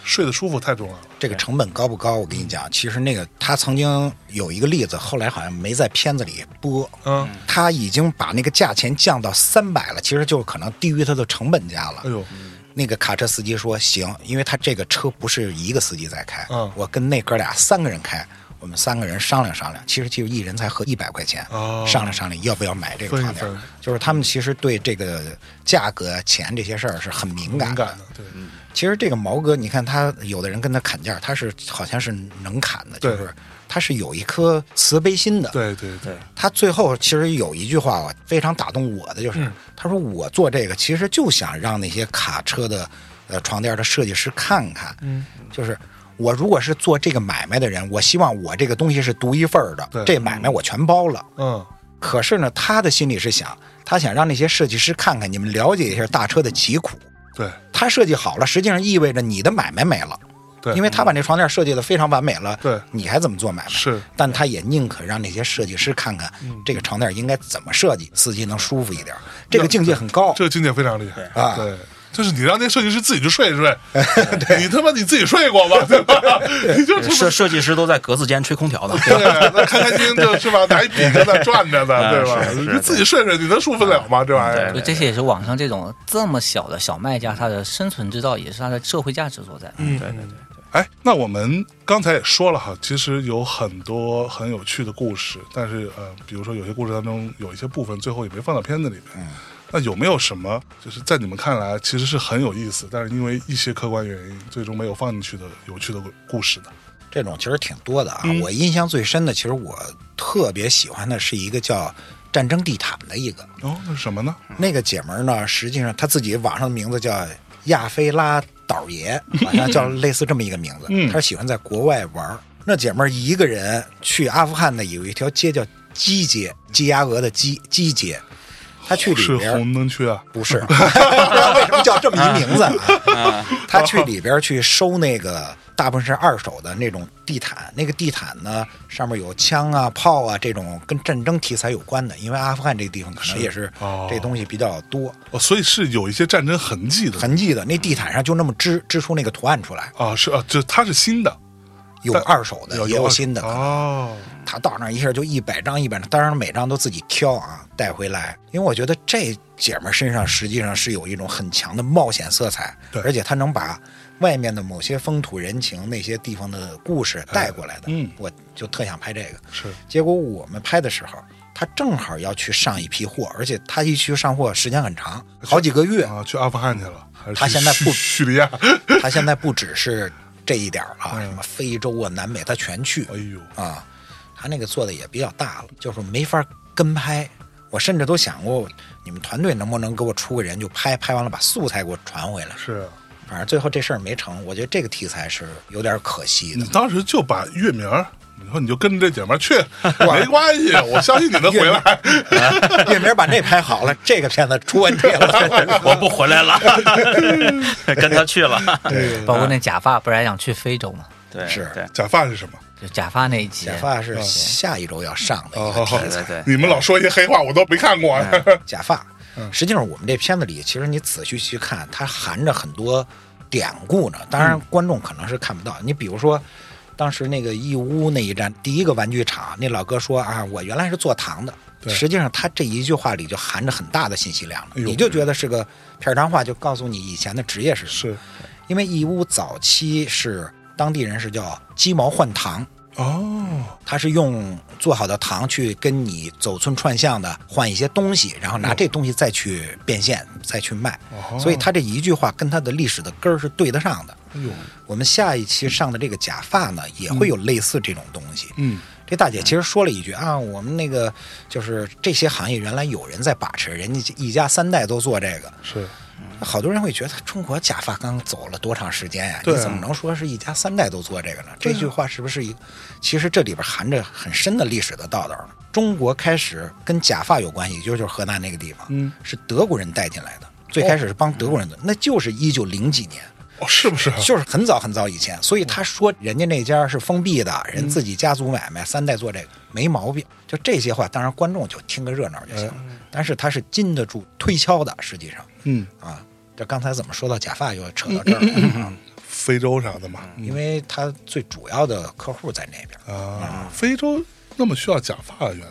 睡得舒服太重要了。这个成本高不高？我跟你讲，其实那个他曾经有一个例子，后来好像没在片子里播。嗯，他已经把那个价钱降到三百了，其实就可能低于他的成本价了。哎呦，那个卡车司机说行，因为他这个车不是一个司机在开，嗯。我跟那哥俩三个人开，我们三个人商量商量，其实就一人才合一百块钱，哦。商量商量要不要买这个床垫分一分，就是他们其实对这个价格、钱这些事儿是很敏感的。敏感的，对，其实这个毛哥，你看他有的人跟他砍价，他是好像是能砍的，就是他是有一颗慈悲心的。对对对，他最后其实有一句话啊，非常打动我的，就是、嗯他说我做这个其实就想让那些卡车的呃床垫的设计师看看，嗯，就是我如果是做这个买卖的人，我希望我这个东西是独一份儿的，这买卖我全包了。嗯，可是呢，他的心里是想，他想让那些设计师看看，你们了解一下大车的疾苦。对他设计好了，实际上意味着你的买卖没了。对因为他把那床垫设计的非常完美了，对你还怎么做买卖？是但他也宁可让那些设计师看看这个床垫应该怎么设计，司机能舒服一点。这个境界很高这个境界非常厉害啊对。就是你让那设计师自己去睡一睡，你他妈你自己睡过吗？对吧？你就他妈设设计师都在格子间吹空调呢。对，那开开心就是吧，拿一笔在那转着呢，对吧？你自己睡睡，你能舒服了吗？这玩意儿所以这些也是网上这种这么小的小卖家，他的生存之道，也是他的社会价值所在。嗯对对对，哎，那我们刚才也说了哈，其实有很多很有趣的故事，但是呃，比如说有些故事当中有一些部分最后也没放到片子里面。那有没有什么就是在你们看来其实是很有意思，但是因为一些客观原因最终没有放进去的有趣的故事呢？这种其实挺多的啊。嗯我印象最深的，其实我特别喜欢的是一个叫《战争地毯》的一个。哦，那是什么呢？那个姐们儿呢，实际上她自己网上的名字叫亚非拉倒爷，好像叫类似这么一个名字。他是喜欢在国外玩。那姐们儿一个人去阿富汗呢，有一条街叫鸡街，鸡鸭鹅的鸡鸡街。她去里边是红灯区啊？不是，不知道为什么叫这么一名字啊？他去里边去收那个大部分是二手的那种地毯，那个地毯呢上面有枪啊、炮啊这种跟战争题材有关的，因为阿富汗这个地方可能也是哦这东西比较多，哦，所以是有一些战争痕迹的痕迹的。那地毯上就那么织织出那个图案出来，啊，是啊，就它是新的，有二手的，也有新的。哦，他到那儿一下就一百张一百张，当然每张都自己挑啊带回来，因为我觉得这姐们儿身上实际上是有一种很强的冒险色彩对，而且她能把外面的某些风土人情、那些地方的故事带过来的，嗯我就特想拍这个。是结果我们拍的时候，他正好要去上一批货，而且他一去上货时间很长，好几个月。啊，去阿富汗去了，他现在不叙叙利亚？他现在不只是这一点儿啊，嗯什么非洲啊、南美他全去。哎呦，啊，他那个做的也比较大了，就是没法跟拍。我甚至都想过，你们团队能不能给我出个人，就拍拍完了把素材给我传回来。是啊反正最后这事儿没成，我觉得这个题材是有点可惜的。你当时就把月明儿，你说你就跟着这姐们儿去，没关系，我相信你能回来。月明把那拍好了，这个片子出问题了。我不回来了，跟他去了。对包括那假发，不是还想去非洲吗？对，是对假发是什么？就假发那一集，假发是下一周要上的一哦个题材。对对对，你们老说一些黑话，我都没看过。假发，实际上我们这片子里，其实你仔细去看，它含着很多典故呢。当然，观众可能是看不到。你比如说，当时那个义乌那一站，第一个玩具厂，那老哥说啊，我原来是做糖的。对实际上，他这一句话里就含着很大的信息量了，哎你就觉得是个片儿汤话，就告诉你以前的职业是什么。是因为义乌早期是当地人是叫鸡毛换糖，哦，他是用做好的糖去跟你走村串巷的换一些东西，然后拿这东西再去变现，再去卖。哦所以他这一句话跟他的历史的根儿是对得上的。我们下一期上的这个假发呢，也会有类似这种东西。嗯，这大姐其实说了一句啊，我们那个就是这些行业原来有人在把持，人家一家三代都做这个。是好多人会觉得中国假发刚走了多长时间呀？啊你怎么能说是一家三代都做这个呢？这句话是不是一？其实这里边含着很深的历史的道道呢。中国开始跟假发有关系，就是河南那个地方，嗯，是德国人带进来的。最开始是帮德国人的，那就是一九零几年，哦，是不是？就是很早很早以前。所以他说人家那家是封闭的，人自己家族买卖，三代做这个没毛病。就这些话，当然观众就听个热闹就行了，但是他是经得住推敲的，实际上。嗯，啊，这刚才怎么说到假发又扯到这儿了？啊非洲啥的嘛。因为他最主要的客户在那边，啊，非洲那么需要假发啊？原来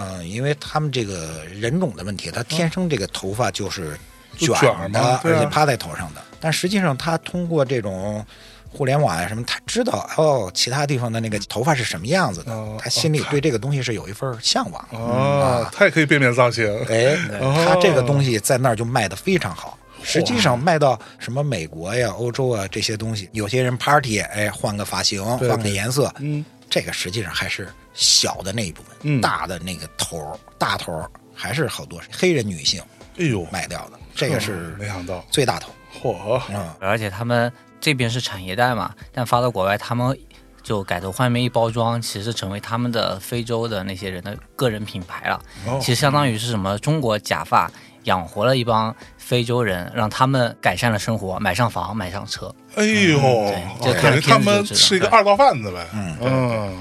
嗯，因为他们这个人种的问题，他天生这个头发就是卷的，啊而且趴在头上的。但实际上，他通过这种互联网呀、什么，他知道哦，其他地方的那个头发是什么样子的，哦他心里对这个东西是有一份向往。哦，他也可以变变造型。哎，哦他这个东西在那儿就卖的非常好。实际上卖到什么美国呀、欧洲啊这些东西，有些人 party 哎换个发型，对换个颜色，嗯，这个实际上还是小的那一部分，嗯大的那个头儿大头儿还是好多黑人女性哎呦，卖掉的，这个是没想到，最大头。嚯，嗯，而且他们这边是产业带嘛，但发到国外，他们就改头换面一包装，其实成为他们的非洲的那些人的个人品牌了。哦其实相当于是什么中国假发养活了一帮非洲人，让他们改善了生活，买上房，买上车。哎呦，这感觉他们是一个二道贩子呗。嗯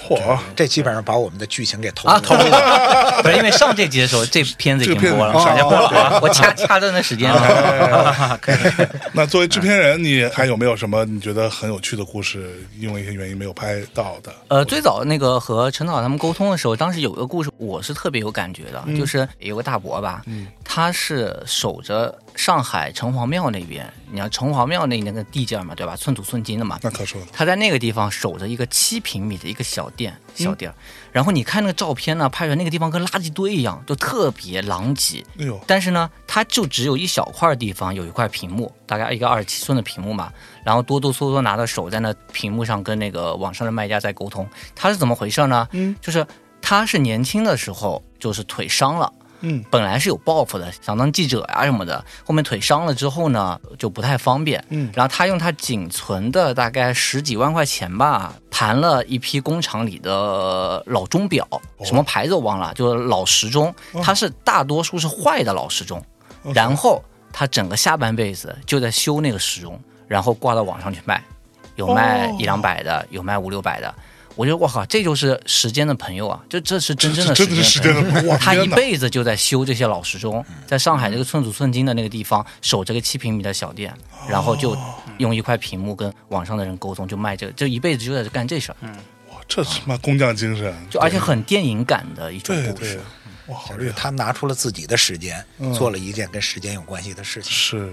嚯，这基本上把我们的剧情给透啊，露了。透露了，不是因为上这集的时候，这片子已经播了，这个片子上播了啊，我掐掐断的时间了。可以那作为制片人，你还有没有什么你觉得很有趣的故事，因为一些原因没有拍到的？呃，最早那个和陈导他们沟通的时候，当时有个故事，我是特别有感觉的，就是有个大伯吧，他是守着上海城隍庙那边，你看城隍庙那那个地界儿嘛，对吧？寸土寸金的嘛，那可说。他在那个地方守着一个七平米的一个小店，小店儿。然后你看那个照片呢，拍出来那个地方跟垃圾堆一样，就特别狼藉。哎呦，但是呢，它就只有一小块地方有一块屏幕，大概一个二十七寸的屏幕嘛。然后哆哆嗦嗦拿着手在那屏幕上跟那个网上的卖家在沟通。他是怎么回事呢？嗯，就是他是年轻的时候就是腿伤了。嗯，本来是有抱负的，想当记者呀、什么的。后面腿伤了之后呢，就不太方便。嗯，然后他用他仅存的大概十几万块钱吧，盘了一批工厂里的老钟表，什么牌子我忘了，就是老时钟。它是大多数是坏的老时钟，然后他整个下半辈子就在修那个时钟，然后挂到网上去卖，有卖哦一两百的，有卖五六百的。我觉得我靠，这就是时间的朋友啊！就这是真正的这真的是时间的朋友他一辈子就在修这些老时钟，在上海这个寸土寸金的那个地方守这个七平米的小店，然后就用一块屏幕跟网上的人沟通，就卖这个，就一辈子就在这干这事儿，哇，这他妈工匠精神，就而且很电影感的一种故事。，哇，好厉害！就是他拿出了自己的时间，做了一件跟时间有关系的事情。是，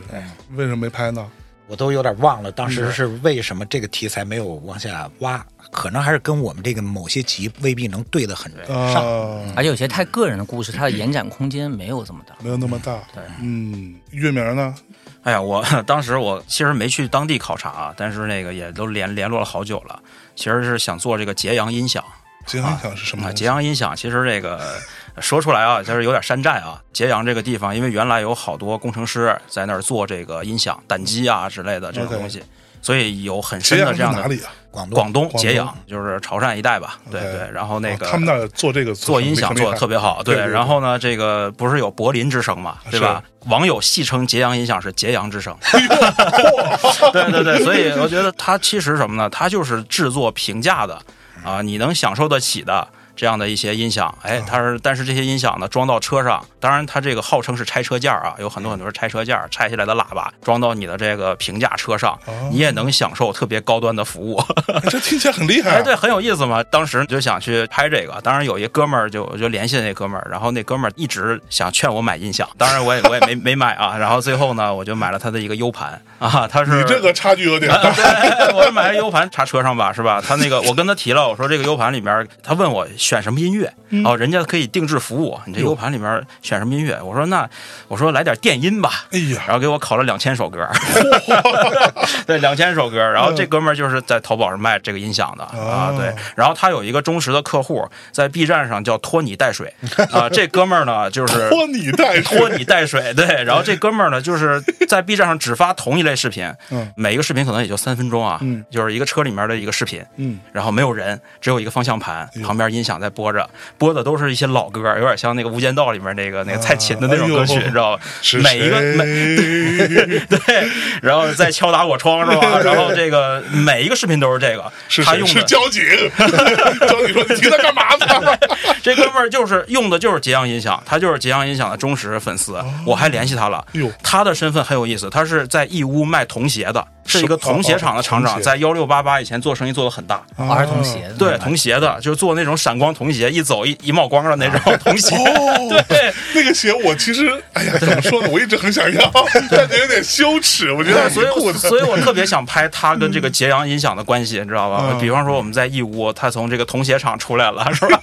为什么没拍呢？我都有点忘了当时是为什么这个题材没有往下挖，可能还是跟我们这个某些集未必能对得很上。啊，而且有些太个人的故事，它的延展空间没有这么大。没有那么大。对嗯，月明呢？哎呀，我 当时我其实没去当地考察啊，但是那个也都联联络了好久了。其实是想做这个揭阳音响结音响是什么？揭阳音响其实这个说出来啊，就是有点山寨啊。揭阳这个地方，因为原来有好多工程师在那儿做这个音响、胆机啊之类的这种东西，所以有很深的这样的哪里啊？广东广东揭阳，就是潮汕一带吧。对对，然后那个哦他们那儿做这个做音响做的特别好，对然后呢，这个不是有柏林之声嘛，对吧？网友戏称揭阳音响是揭阳之声，对对对，所以我觉得它其实什么呢？它就是制作平价的啊，你能享受得起的。这样的一些音响，哎，它是，但是这些音响呢，装到车上，当然它这个号称是拆车件儿啊，有很多很多是拆车件儿，拆下来的喇叭装到你的这个平价车上，你也能享受特别高端的服务。哎 这听起来很厉害啊。哎，对，很有意思嘛。当时就想去拍这个，当然有一哥们儿就我就联系那哥们儿，然后那哥们儿一直想劝我买音响，当然我也 我也没没买啊。然后最后呢，我就买了他的一个 U 盘啊，他是你这个差距有点大。对，我买了 U 盘插车上吧，是吧？他那个我跟他提了，我说这个 U 盘里面，他问我选什么音乐，嗯。哦，人家可以定制服务，你这 U 盘里面选什么音乐？我说那我说来点电音吧，哎呀，然后给我拷了两千首歌，对，两千首歌。然后这哥们儿就是在淘宝上卖这个音响的啊，哦对。然后他有一个忠实的客户，在 B 站上叫拖泥带水。啊，这哥们儿呢就是拖泥带水拖泥带水，对。然后这哥们儿呢，就是在 B 站上只发同一类视频，嗯每一个视频可能也就三分钟啊，嗯。就是一个车里面的一个视频，嗯，然后没有人，只有一个方向盘，旁边音响在播着，播的都是一些老歌，有点像那个《无间道》里面那个那个蔡琴的那种歌曲，你知道吧？是每一个每对，然后再敲打我窗是吧？然后这个每一个视频都是这个，是？他用的是交警。交警说：“你听他干嘛呢 这哥们儿就是用的就是揭阳音响，他就是揭阳音响的忠实粉丝，我还联系他了。他的身份很有意思，他是在义乌卖童鞋的，是一个童鞋厂的厂长，在幺六八八以前做生意做的很大。？”儿童鞋子对，童鞋的，就是做那种闪光童鞋，一走一一冒光的那种童鞋。哦，对，那个鞋我其实，哎呀，怎么说呢？我一直很想要，但是有点羞耻。我觉得，所以。我所以我特别想拍他跟这个揭阳音响的关系，你知道吧？嗯比方说我们在义乌，他从这个童鞋厂出来了，是吧？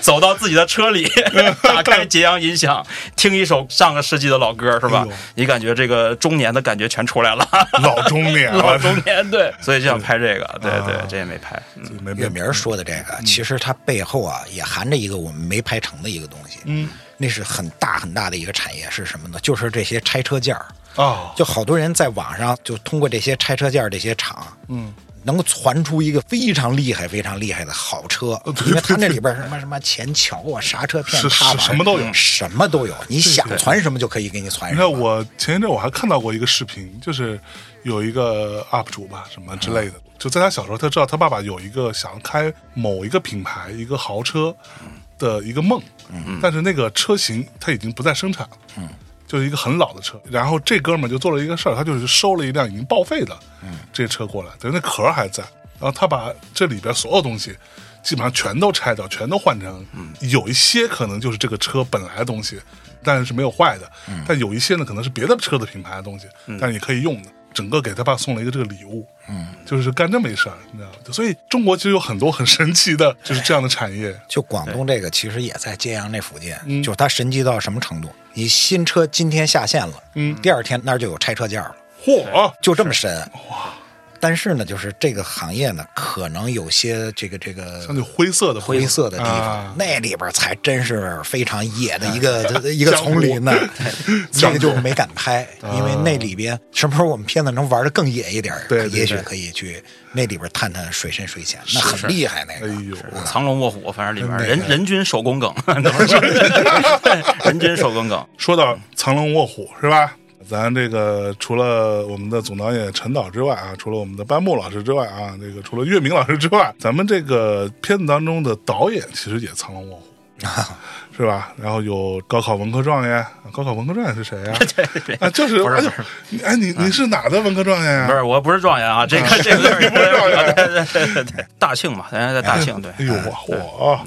走到自己的车里，打开揭阳音响，听一首上个世纪的老歌，是吧？哎？你感觉这个中年的感觉全出来了，老中年，老中年对，所以就想拍这个，对。对啊，这也没拍。嗯。没没月明儿说的这个，其实它背后啊也含着一个我们没拍成的一个东西。嗯，那是很大很大的一个产业，是什么呢？就是这些拆车件儿。啊，就好多人在网上就通过这些拆车件儿这些厂，嗯，能够传出一个非常厉害、非常厉害的好车，因为它那里边什么什么前桥啊、刹车片、是踏板什么都有。什么都有，你想传什么就可以给你传你什么。看我前一阵我还看到过一个视频，就是有一个 UP 主吧，什么之类的，就在他小时候，他知道他爸爸有一个想开某一个品牌一个豪车的一个梦，但是那个车型他已经不再生产了，就是一个很老的车。然后这哥们就做了一个事儿，他就是收了一辆已经报废的这车过来，等于那壳还在，然后他把这里边所有东西。基本上全都拆掉，全都换成，有一些可能就是这个车本来的东西，但是没有坏的，但有一些呢可能是别的车的品牌的东西，但是也可以用的。整个给他爸送了一个这个礼物，嗯，就是干这么一事儿，你知道吗？所以中国其实有很多很神奇的，就是这样的产业。就广东这个，其实也在揭阳那附近，嗯就是它神奇到什么程度？你新车今天下线了，嗯第二天那儿就有拆车件了，嚯，就这么神。但是呢，就是这个行业呢，可能有些这个这个相对灰色的灰色的地方，啊。那里边才真是非常野的一个、一个丛林呢。这 个就没敢拍，因为那里边什么时候我们片子能玩的更野一点儿，对对也许可以去那里边探探水深水浅，那很厉害那个。哎呦，藏龙卧虎，反正里面对人人均手工梗，人均手工梗。说到藏龙卧虎是吧？咱这个除了我们的总导演陈导之外啊，除了我们的班木老师之外啊，这个除了岳明老师之外，咱们这个片子当中的导演其实也藏龙卧虎。是吧？然后有高考文科状元，高考文科状元是谁 呀、啊？就是，哎呦，你哎，你你是哪的文科状元呀、不是，我不是状元啊，这个这个不是状元对对对大庆嘛，咱在大庆，对哎，呦我我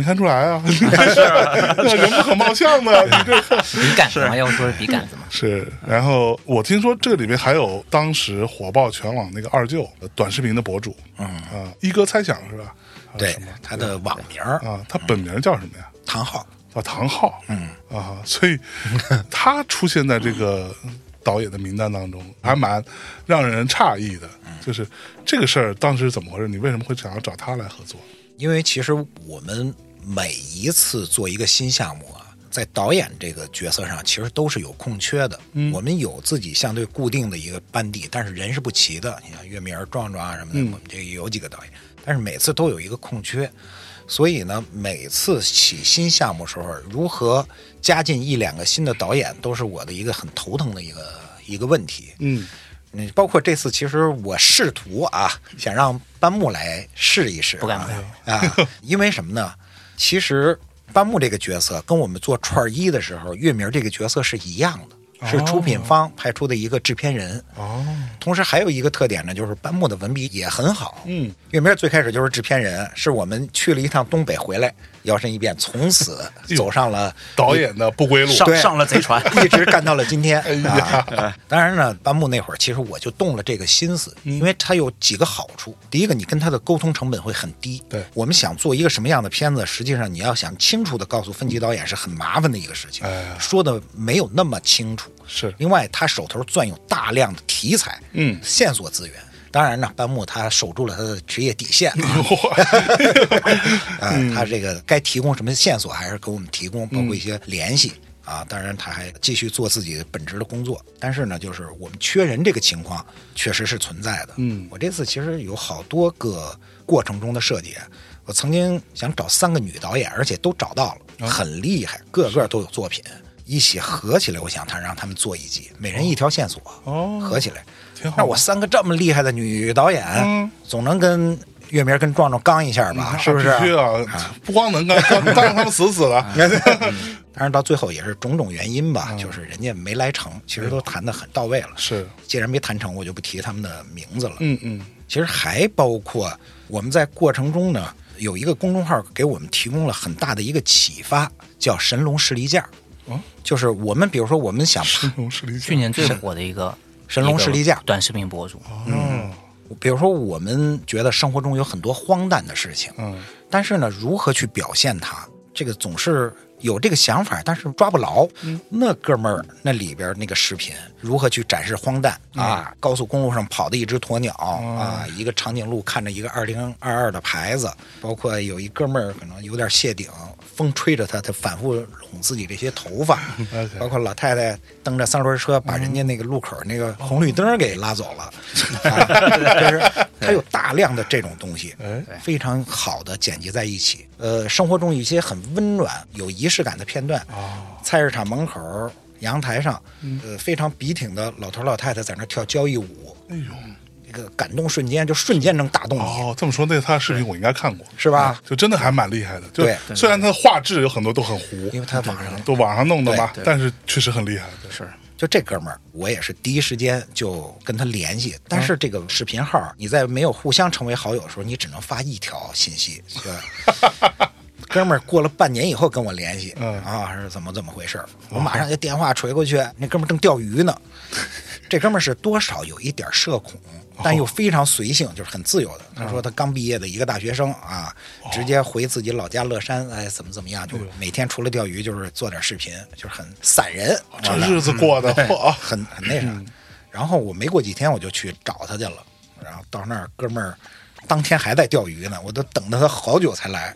没看出来啊，那 人不可貌相的，你这笔杆子嘛，要不说是笔杆子嘛。是。然后我听说这里面还有当时火爆全网那个二舅短视频的博主，嗯啊，一哥猜想是吧？对，他的网名啊，他本名叫什么呀？唐昊，叫唐昊，嗯啊，所以他出现在这个导演的名单当中，还蛮让人诧异的。就是这个事儿当时怎么回事？你为什么会想要找他来合作？因为其实我们每一次做一个新项目啊，在导演这个角色上，其实都是有空缺的。我们有自己相对固定的一个班底，但是人是不齐的。你像岳明儿、壮壮啊什么的，我们这个有几个导演，但是每次都有一个空缺。所以呢，每次起新项目时候，如何加进一两个新的导演，都是我的一个很头疼的一个一个问题。嗯嗯，包括这次，其实我试图啊，想让班木来试一试、啊，不敢不敢啊，因为什么呢？其实班木这个角色跟我们做串儿一的时候，月明这个角色是一样的，是出品方派出的一个制片人。哦，同时还有一个特点呢，就是班木的文笔也很好。嗯，月明最开始就是制片人，是我们去了一趟东北回来，摇身一变，从此走上了导演的不归路。上对上了贼船，一直干到了今天。哎呀啊，当然呢，班木那会儿其实我就动了这个心思，嗯因为它有几个好处。第一个，你跟他的沟通成本会很低。对我们想做一个什么样的片子，实际上你要想清楚的告诉分级导演是很麻烦的一个事情，哎说的没有那么清楚。是另外，他手头攥有大量的题材，嗯线索资源。当然呢，班木他守住了他的职业底线啊，啊，他这个该提供什么线索还是给我们提供，包括一些联系。啊，当然他还继续做自己本职的工作，但是呢，就是我们缺人这个情况确实是存在的。嗯。我这次其实有好多个过程中的设计，我曾经想找三个女导演，而且都找到了，很厉害，个个都有作品，一起合起来，我想他让他们做一集，每人一条线索，哦。合起来。挺好那我三个这么厉害的女导演，嗯总能跟月明跟壮壮刚一下吧？是不是？必须啊！不光能干，刚刚让他们死死的。当然到最后也是种种原因吧，就是人家没来成，其实都谈得很到位了。是，既然没谈成，我就不提他们的名字了。嗯嗯，其实还包括我们在过程中呢，有一个公众号给我们提供了很大的一个启发，叫“神龙士力架”。哦，就是我们比如说我们想神龙实力去年最火的一个神龙士力架。短视频博主，嗯。比如说我们觉得生活中有很多荒诞的事情，嗯。但是呢，如何去表现它，这个总是有这个想法，但是抓不牢。那哥们儿那里边那个视频，如何去展示荒诞、啊？高速公路上跑的一只鸵鸟、啊，一个长颈鹿看着一个二零二二的牌子，包括有一哥们儿可能有点谢顶，风吹着他，他反复拢自己这些头发包括老太太蹬着三轮车把人家那个路口那个红绿灯给拉走了，啊就是他有大量的这种东西，哎非常好的剪辑在一起。呃，生活中一些很温暖、有仪式感的片段，哦，菜市场门口、阳台上，呃，非常笔挺的老头老太太在那跳交谊舞，哎呦，这个感动瞬间就瞬间能打动你，哦，这么说，那他的视频我应该看过，是吧？就真的还蛮厉害的。就对虽然他的画质有很多都很糊，因为他网上都网上弄的嘛对，对但是确实很厉害。对是就这哥们儿，我也是第一时间就跟他联系，但是这个视频号，你在没有互相成为好友的时候，你只能发一条信息。对 哥们儿过了半年以后跟我联系，嗯啊，是怎么怎么回事儿？我马上就电话锤过去，那哥们儿正钓鱼呢。这哥们儿是多少有一点社恐，但又非常随性，就是很自由的。他说他刚毕业的一个大学生啊，直接回自己老家乐山，哎，怎么怎么样，就每天除了钓鱼就是做点视频，就是很散人。这日子过的，嚯，很很那啥。然后我没过几天我就去找他去了，然后到那儿哥们儿当天还在钓鱼呢，我都等了他好久才来。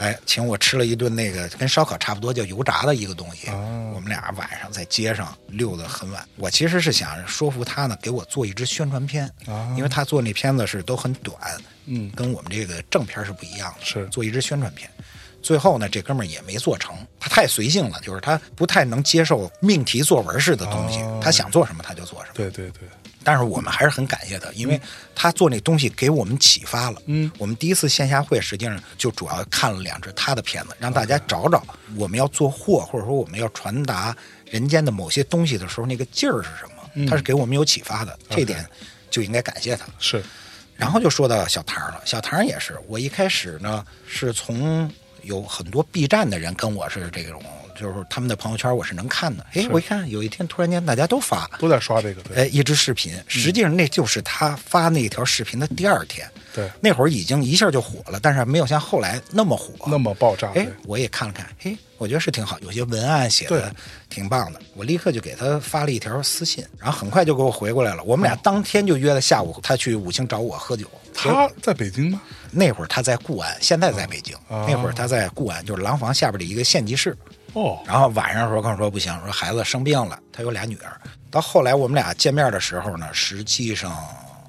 哎，请我吃了一顿那个跟烧烤差不多叫油炸的一个东西。我们俩晚上在街上溜得很晚。我其实是想说服他呢，给我做一支宣传片，因为他做那片子是都很短，嗯跟我们这个正片是不一样的，是做一支宣传片。最后呢，这哥们儿也没做成，他太随性了，就是他不太能接受命题作文式的东西，哦他想做什么他就做什么。对对对，但是我们还是很感谢他，因为他做那东西给我们启发了。嗯，我们第一次线下会实际上就主要看了两支他的片子，让大家找找我们要做货，或者说我们要传达人间的某些东西的时候，那个劲儿是什么？他是给我们有启发的，这点就应该感谢他。是然后就说到小唐了，小唐也是，我一开始呢是从有很多 B 站的人跟我是这种，就是他们的朋友圈我是能看的。哎，我一看有一天突然间大家都发，都在刷这个，对哎，一支视频，实际上那就是他发那条视频的第二天。对，那会儿已经一下就火了，但是没有像后来那么火。那么爆炸，哎，我也看了看，嘿，我觉得是挺好，有些文案写的挺棒的。我立刻就给他发了一条私信，然后很快就给我回过来了。我们俩当天就约了下午，他去武清找我喝酒。他在北京吗？那会儿他在固安，现在在北京。哦那会儿他在固安，就是廊坊下边的一个县级市。哦，然后晚上的时候跟我说不行，说孩子生病了，他有俩女儿。到后来我们俩见面的时候呢，实际上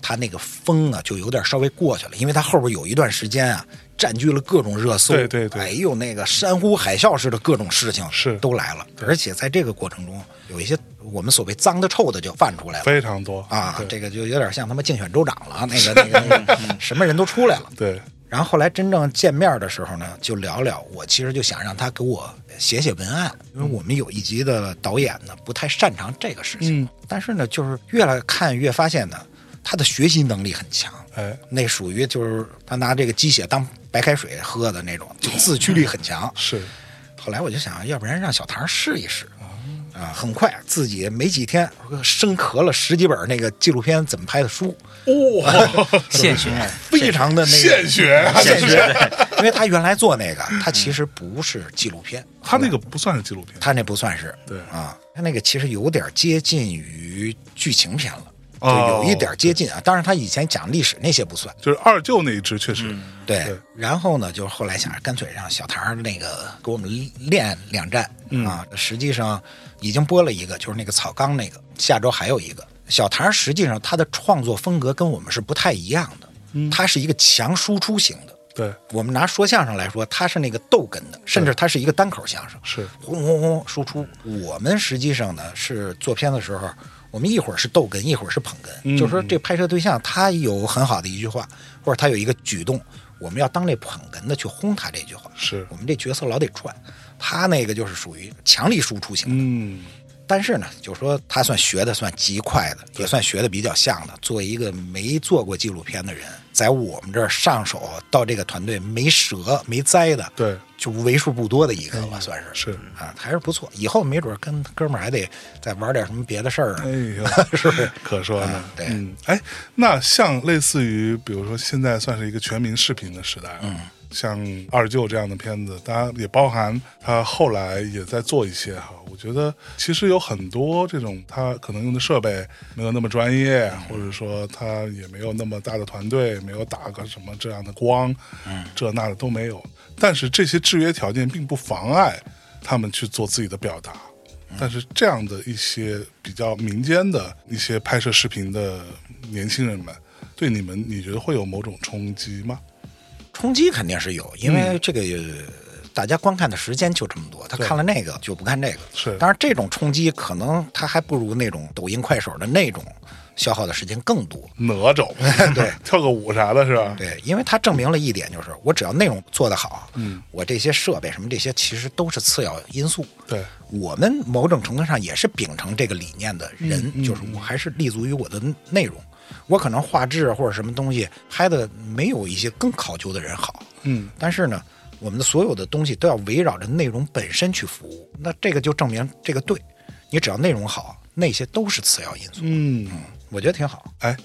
他那个风啊就有点稍微过去了，因为他后边有一段时间啊占据了各种热搜，对对对。哎呦那个山呼海啸似的各种事情是。都来了，而且在这个过程中有一些我们所谓脏的臭的就泛出来了。非常多。啊，这个就有点像他妈竞选州长了，那个 那个什么人都出来了。对，然后后来真正见面的时候呢，就聊聊。我其实就想让他给我写写文案，因为我们有一集的导演呢不太擅长这个事情，嗯但是呢，就是越来看越发现呢，他的学习能力很强。哎，那属于就是他拿这个鸡血当白开水喝的那种，就自驱力很强。是后来我就想，要不然让小唐试一试。啊，很快自己没几天生壳了十几本那个纪录片怎么拍的书，哇，现学，非常的那个现学啊，现学，因为他原来做那个，他其实不是纪录片，他那个不算是纪录片，他那不算是，对啊，他那个其实有点接近于剧情片了，就哦有一点接近啊。当然，他以前讲历史那些不算，就是二舅那一支确实，对。对然后呢，就是后来想着干脆让小唐那个给我们练两站、啊。实际上已经播了一个，就是那个草纲那个，下周还有一个。小唐实际上他的创作风格跟我们是不太一样的，他是一个强输出型的。对，我们拿说相声来说，他是那个逗哏的，甚至他是一个单口相声，是轰轰轰输出。我们实际上呢是做片的时候，我们一会儿是逗哏，一会儿是捧哏，嗯就是说这拍摄对象他有很好的一句话，或者他有一个举动，我们要当这捧哏的去轰他这句话。是，我们这角色老得转，他那个就是属于强力输出型的。嗯，但是呢，就是说他算学的算极快的，也算学的比较像的。作为一个没做过纪录片的人，在我们这儿上手到这个团队没折没栽的，对，就为数不多的一个吧，算是是，啊，还是不错。以后没准跟哥们儿还得再玩点什么别的事儿哎，呦，是不是？可说呢啊，对嗯，哎，那像类似于，比如说现在算是一个全民视频的时代，嗯，像二舅这样的片子，当然也包含他后来也在做一些哈。我觉得其实有很多这种他可能用的设备没有那么专业，或者说他也没有那么大的团队，没有打个什么这样的光，嗯，这那的都没有。但是这些制约条件并不妨碍他们去做自己的表达。但是这样的一些比较民间的一些拍摄视频的年轻人们，对你们你觉得会有某种冲击吗？冲击肯定是有，因为这个、大家观看的时间就这么多，他看了那个就不看这个。是当然这种冲击可能他还不如那种抖音、快手的那种消耗的时间更多。哪种？对，跳个舞啥的，是吧？对，因为他证明了一点，就是我只要内容做得好，嗯，我这些设备什么这些其实都是次要因素。对，我们某种程度上也是秉承这个理念的人，嗯就是我还是立足于我的内容。我可能画质或者什么东西拍的没有一些更考究的人好，嗯，但是呢，我们的所有的东西都要围绕着内容本身去服务。那这个就证明这个对，你只要内容好，那些都是次要因素。嗯，我觉得挺好。哎，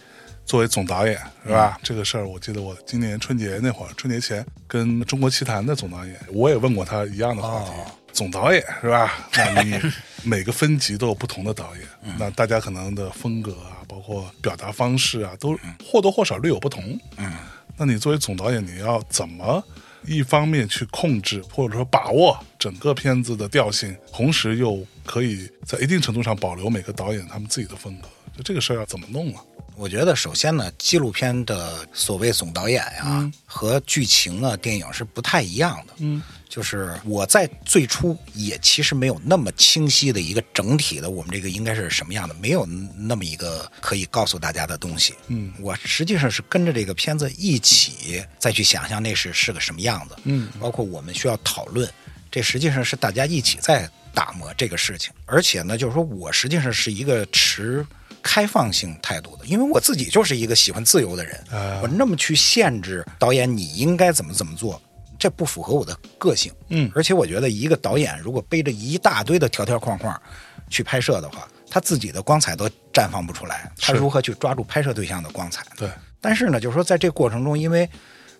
作为总导演是吧？这个事儿，我记得我今年春节那会儿，春节前跟中国奇谭的总导演，我也问过他一样的话题。总导演是吧？那你每个分级都有不同的导演，那大家可能的风格啊，包括表达方式啊，都或多或少略有不同。嗯，那你作为总导演，你要怎么一方面去控制或者说把握整个片子的调性，同时又可以在一定程度上保留每个导演他们自己的风格？就这个事儿要怎么弄啊？我觉得首先呢，纪录片的所谓总导演呀、和剧情啊、电影是不太一样的。嗯，就是我在最初也其实没有那么清晰的一个整体的，我们这个应该是什么样的，没有那么一个可以告诉大家的东西。嗯，我实际上是跟着这个片子一起再去想象那是是个什么样子。嗯，包括我们需要讨论，这实际上是大家一起在打磨这个事情。而且呢，就是说我实际上是一个持。开放性态度的，因为我自己就是一个喜欢自由的人，啊我那么去限制导演你应该怎么怎么做，这不符合我的个性。嗯而且我觉得一个导演如果背着一大堆的条条框框去拍摄的话，他自己的光彩都绽放不出来，他如何去抓住拍摄对象的光彩？对，但是呢，就是说在这过程中，因为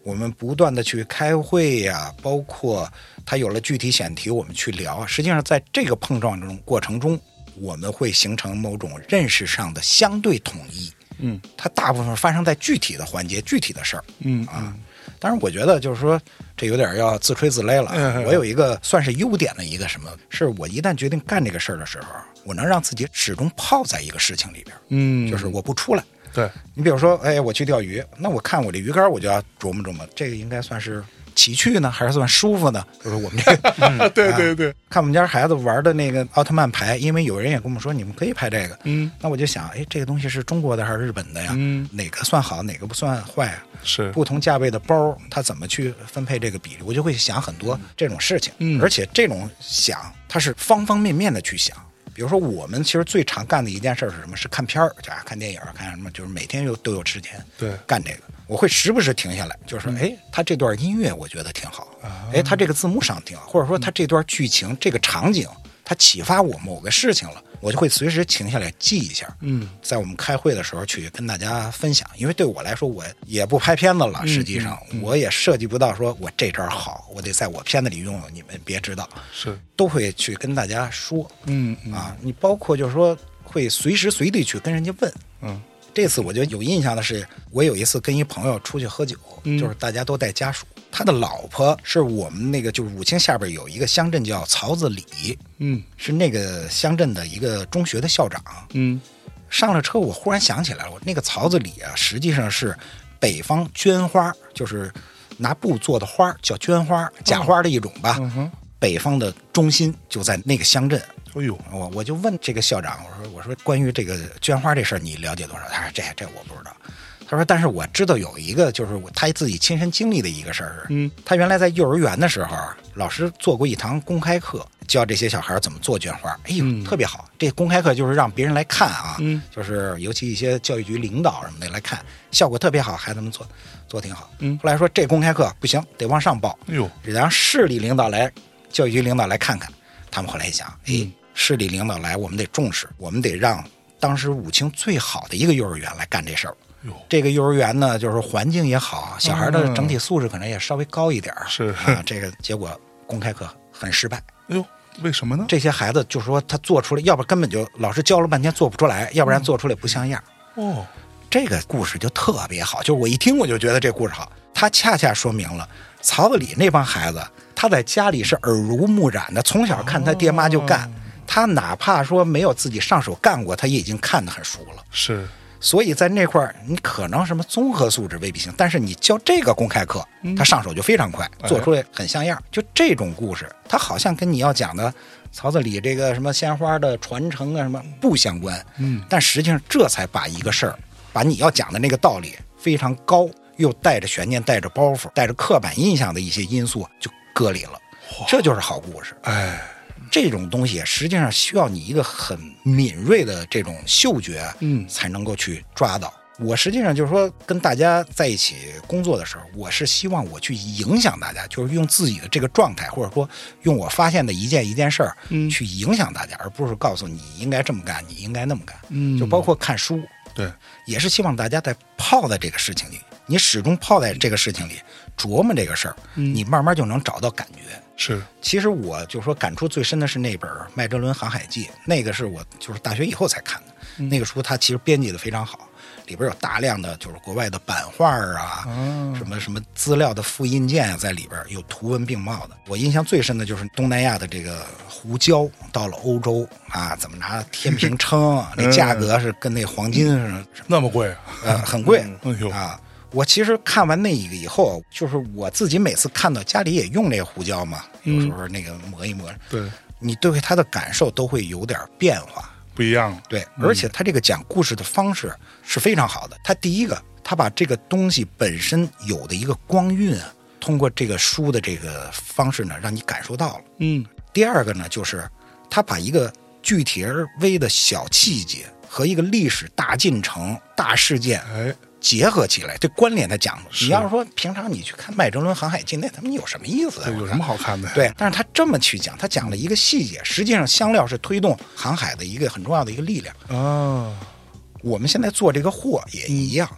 我们不断的去开会呀，包括他有了具体选题，我们去聊。实际上，在这个碰撞中过程中，我们会形成某种认识上的相对统一。嗯，它大部分发生在具体的环节、具体的事儿。嗯啊，当然，我觉得就是说，这有点要自吹自擂了。我有一个算是优点的一个什么，是我一旦决定干这个事儿的时候，我能让自己始终泡在一个事情里边儿，嗯，就是我不出来。对，你比如说，哎，我去钓鱼，那我看我这鱼竿，我就要琢磨琢磨，这个应该算是奇趣呢，还是算舒服呢？就是我们这个 对对对，看我们家孩子玩的那个奥特曼牌，因为有人也跟我们说，你们可以拍这个，嗯，那我就想，哎，这个东西是中国的还是日本的呀？嗯，哪个算好，哪个不算坏啊？是不同价位的包，它怎么去分配这个比例？我就会想很多这种事情，嗯而且这种想，它是方方面面的去想。比如说，我们其实最常干的一件事是什么？是看片儿，就啊看电影，看什么，就是每天有都有时间对干这个。我会时不时停下来，就是说，哎，他这段音乐我觉得挺好，哎，他这个字幕上挺好，或者说他这段剧情、这个场景，他启发我某个事情了，我就会随时停下来记一下。嗯，在我们开会的时候去跟大家分享，因为对我来说，我也不拍片子了，实际上我也涉及不到说我这招好，我得在我片子里用，你们别知道，是，都会去跟大家说嗯嗯啊。你包括就是说会随时随地去跟人家问。嗯这次我觉得有印象的是，我有一次跟一朋友出去喝酒，嗯就是大家都带家属，他的老婆是我们那个就是武清下边有一个乡镇叫曹子里，嗯是那个乡镇的一个中学的校长。嗯上了车，我忽然想起来了，我那个曹子里啊，实际上是北方绢花，就是拿布做的花，叫绢花，假花的一种吧。北方的中心就在那个乡镇。哎呦，我我就问这个校长，我说我说关于这个绢花这事儿，你了解多少？他说这这我不知道。他说，但是我知道有一个，就是他自己亲身经历的一个事儿是，嗯，他原来在幼儿园的时候，老师做过一堂公开课，教这些小孩怎么做绢花。哎呦，嗯特别好！这公开课就是让别人来看啊，嗯，就是尤其一些教育局领导什么的来看，效果特别好，孩子们做做挺好。嗯后来说这公开课不行，得往上报，哎呦，得让市里领导来，教育局领导来看看。他们后来一想，哎嗯，市里领导来，我们得重视，我们得让当时武清最好的一个幼儿园来干这事儿。哟这个幼儿园呢，就是环境也好，小孩的嗯整体素质可能也稍微高一点儿是啊。这个结果公开课很失败，哎呦，为什么呢？这些孩子就说他做出来，要不根本就老师教了半天做不出来，要不然做出来不像样。哦，这个故事就特别好，就是我一听我就觉得这故事好，它恰恰说明了曹子里那帮孩子，他在家里是耳濡目染的，从小看他爹妈就干，他哪怕说没有自己上手干过，他也已经看得很熟了。是，所以在那块儿，你可能什么综合素质未必行，但是你教这个公开课，他上手就非常快，做出来很像样。就这种故事，他好像跟你要讲的曹子里这个什么鲜花的传承啊什么不相关，嗯，但实际上这才把一个事儿，把你要讲的那个道理非常高，又带着悬念、带着包袱、带着刻板印象的一些因素就割礼了，这就是好故事。哎，这种东西实际上需要你一个很敏锐的这种嗅觉，嗯才能够去抓到。我实际上就是说，跟大家在一起工作的时候，我是希望我去影响大家，就是用自己的这个状态，或者说用我发现的一件一件事儿，嗯去影响大家，而不是告诉你应该这么干，你应该那么干。嗯就包括看书，对，也是希望大家在泡在这个事情里，你始终泡在这个事情里，琢磨这个事儿，你慢慢就能找到感觉。是，其实我就说感触最深的是那本《麦哲伦航海记》，那个是我就是大学以后才看的。那个书它其实编辑的非常好，里边有大量的就是国外的版画啊，什么什么资料的复印件啊，在里边有图文并茂的。我印象最深的就是东南亚的这个胡椒到了欧洲啊，怎么拿天平称，那价格是跟那黄金似的，那么贵啊？呃，很贵啊。我其实看完那一个以后，就是我自己每次看到家里也用那个胡椒嘛，有时候那个磨一磨，对，你对它的感受都会有点变化。不一样了。对，而且他这个讲故事的方式是非常好的。他第一个，他把这个东西本身有的一个光晕啊，通过这个书的这个方式呢，让你感受到了。嗯，第二个呢，就是他把一个具体而微的小细节和一个历史大进程、大事件哎，结合起来，这关联他讲你要是说平常你去看麦哲伦航海记，那他妈有什么意思啊？有什么好看的？，对，但是他这么去讲，他讲了一个细节，实际上香料是推动航海的一个很重要的一个力量。哦，我们现在做这个货也一样，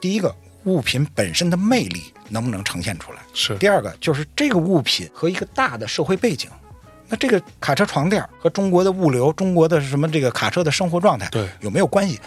第一个物品本身的魅力能不能呈现出来？是，第二个就是这个物品和一个大的社会背景。那这个卡车床垫和中国的物流、中国的什么这个卡车的生活状态，对有没有关系？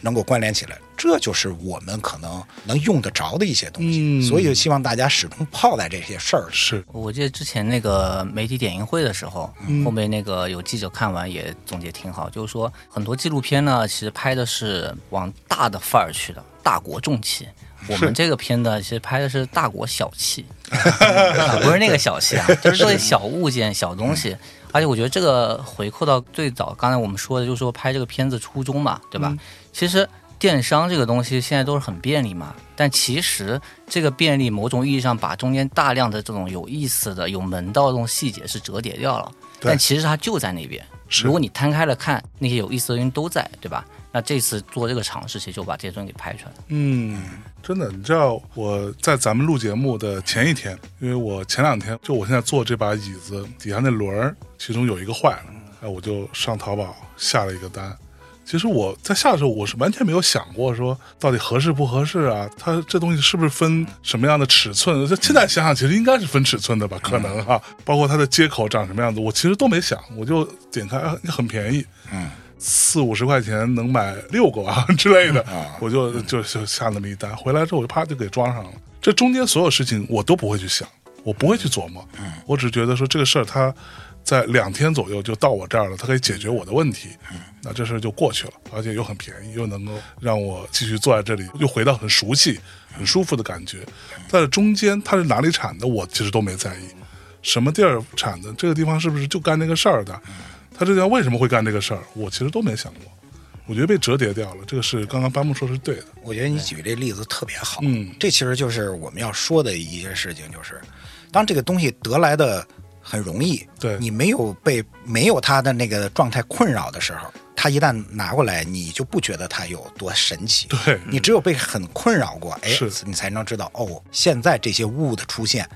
能够关联起来，这就是我们可能能用得着的一些东西。嗯所以希望大家始终泡在这些事儿。是，我记得之前那个媒体点映会的时候，嗯后面那个有记者看完也总结挺好，就是说很多纪录片呢，其实拍的是往大的范儿去的，大国重器。我们这个片子，其实拍的是大国小气，啊 不是那个小气啊，就是这些小物件、小东西。而且我觉得这个回扣到最早刚才我们说的，就是说拍这个片子初衷嘛，对吧？其实电商这个东西现在都是很便利嘛，但其实这个便利某种意义上把中间大量的这种有意思的、有门道的这种细节是折叠掉了，对但其实它就在那边。是如果你摊开了看，那些有意思的东西都在，对吧？那这次做这个尝试，其实就把这些东西给拍出来了。嗯，真的，你知道我在咱们录节目的前一天，因为我前两天就我现在坐这把椅子底下那轮儿，其中有一个坏了，哎，我就上淘宝下了一个单。其实我在下的时候，我是完全没有想过说到底合适不合适啊，它这东西是不是分什么样的尺寸？这现在想想，其实应该是分尺寸的吧，可能哈、包括它的接口长什么样子，我其实都没想，我就点开，啊很便宜，嗯，四五十块钱能买六个啊之类的，啊我就就就下那么一单，回来之后我就啪就给装上了。这中间所有事情我都不会去想，我不会去琢磨，嗯我只觉得说这个事儿它在两天左右就到我这儿了，它可以解决我的问题，那这事儿就过去了，而且又很便宜，又能够让我继续坐在这里，又回到很熟悉、很舒服的感觉。在这中间它是哪里产的，我其实都没在意，什么地儿产的，这个地方是不是就干那个事儿的，他这地方为什么会干这个事儿，我其实都没想过。我觉得被折叠掉了，这个是刚刚班木说是对的。我觉得你举这例子特别好，嗯。这其实就是我们要说的一些事情，就是当这个东西得来的很容易，对你没有被没有他的那个状态困扰的时候，他一旦拿过来，你就不觉得他有多神奇。对你只有被很困扰过，哎，你才能知道哦，现在这些物的出现。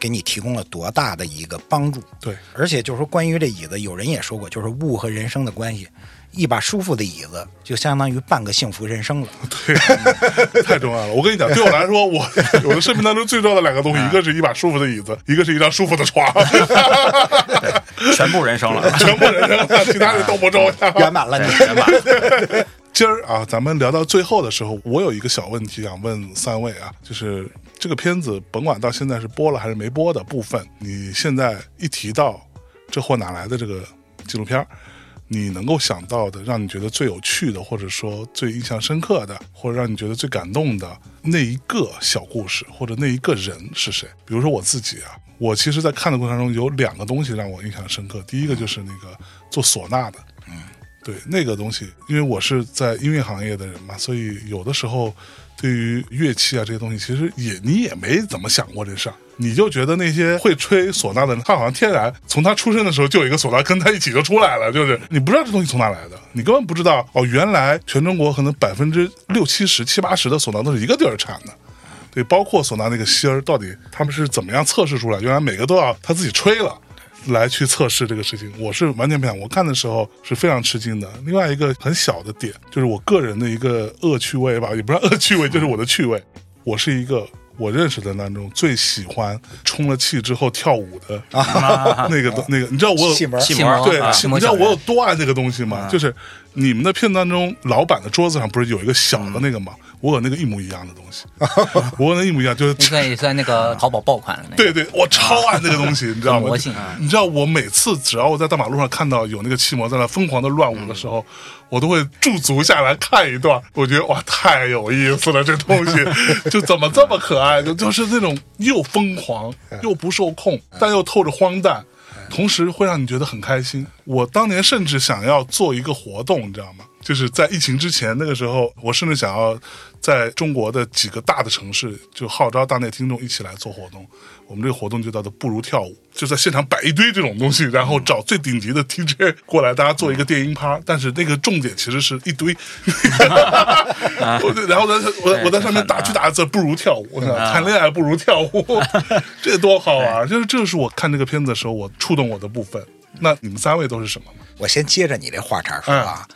给你提供了多大的一个帮助。对，而且就是说，关于这椅子，有人也说过，就是物和人生的关系。一把舒服的椅子，就相当于半个幸福人生了。对，太重要了。我跟你讲，对我来说，我我的生命当中最重要的两个东西，一个是一把舒服的椅子，一个是一张舒服的床。全部人生了，全部人生了，其他的都不重要。圆满了你。圆满。今儿啊，咱们聊到最后的时候，我有一个小问题想问三位啊，就是这个片子，甭管到现在是播了还是没播的部分，你现在一提到这货哪来的这个纪录片你能够想到的，让你觉得最有趣的，或者说最印象深刻的，或者让你觉得最感动的那一个小故事，或者那一个人是谁？比如说我自己啊，我其实，在看的过程中有两个东西让我印象深刻。第一个就是那个做唢呐的，嗯，对，那个东西，因为我是在音乐行业的人嘛，所以有的时候对于乐器啊这些东西，其实也你也没怎么想过这事儿。你就觉得那些会吹唢呐的人，他好像天然从他出生的时候就有一个唢呐跟他一起就出来了，就是你不知道这东西从哪来的，你根本不知道哦，原来全中国可能百分之六七十、七八十的唢呐都是一个地儿产的，对，包括唢呐那个芯儿到底他们是怎么样测试出来，原来每个都要他自己吹了。来去测试这个事情，我是完全不想，我看的时候是非常吃惊的。另外一个很小的点就是我个人的一个恶趣味吧，也不是恶趣味，就是我的趣味，我是一个。我认识的当中最喜欢充了气之后跳舞的 那个那个，你知道我有气门气门对，啊你知道我有多爱那个东西吗？就是你们的片当中，老板的桌子上不是有一个小的那个吗？我有那个一模一样的东西，我有那一模一样，就是你可以算那个淘宝爆款的那个。对对，我超爱那个东西，你知道吗 魔性啊？你知道我每次只要我在大马路上看到有那个气膜在那疯狂的乱舞的时候，我都会驻足下来看一段。我觉得哇，太有意思了，这东西 就怎么这么可爱？就就是那种又疯狂又不受控，但又透着荒诞。同时会让你觉得很开心。我当年甚至想要做一个活动，你知道吗？就是在疫情之前那个时候，我甚至想要在中国的几个大的城市，就号召大内听众一起来做活动。我们这个活动就叫做“不如跳舞”，就在现场摆一堆这种东西，然后找最顶级的 DJ 过来，大家做一个电音趴。但是那个重点其实是一堆，然后在我我在上面打去打字，不如跳舞，谈恋爱不如跳舞，这多好玩！就是这是我看这个片子的时候，我触动我的部分。那你们三位都是什么？我先接着你这话茬说啊。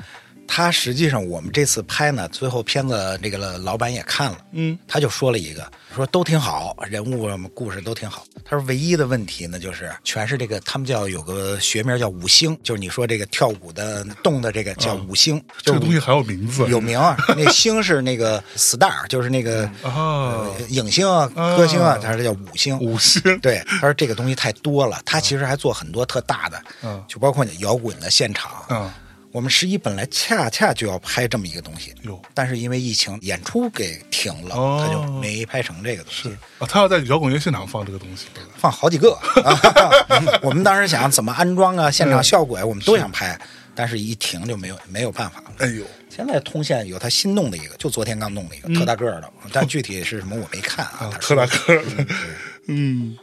他实际上，我们这次拍呢，最后片子这个老板也看了，嗯，他就说了一个，说都挺好，人物故事都挺好。他说唯一的问题呢，就是全是这个，他们叫有个学名叫五星，就是你说这个跳舞的动的这个叫五星，这个东西还有名字，有名啊。那星是那个 star，就是那个啊影星啊、歌星啊，他说叫五星。五星对，他说这个东西太多了，他其实还做很多特大的，嗯就包括你摇滚的现场，嗯。我们十一本来恰恰就要拍这么一个东西，哟。但是因为疫情，演出给停了，哦。他就没拍成这个东西。是。啊，他要在摇滚乐现场放这个东西，放好几个，啊 我们当时想怎么安装啊，现场效果呀、我们都想拍，但是一停就没有没有办法。了。哎呦，现在通县有他新弄的一个，就昨天刚弄的一个、特大个儿的，但具体是什么我没看啊。特大个儿的，嗯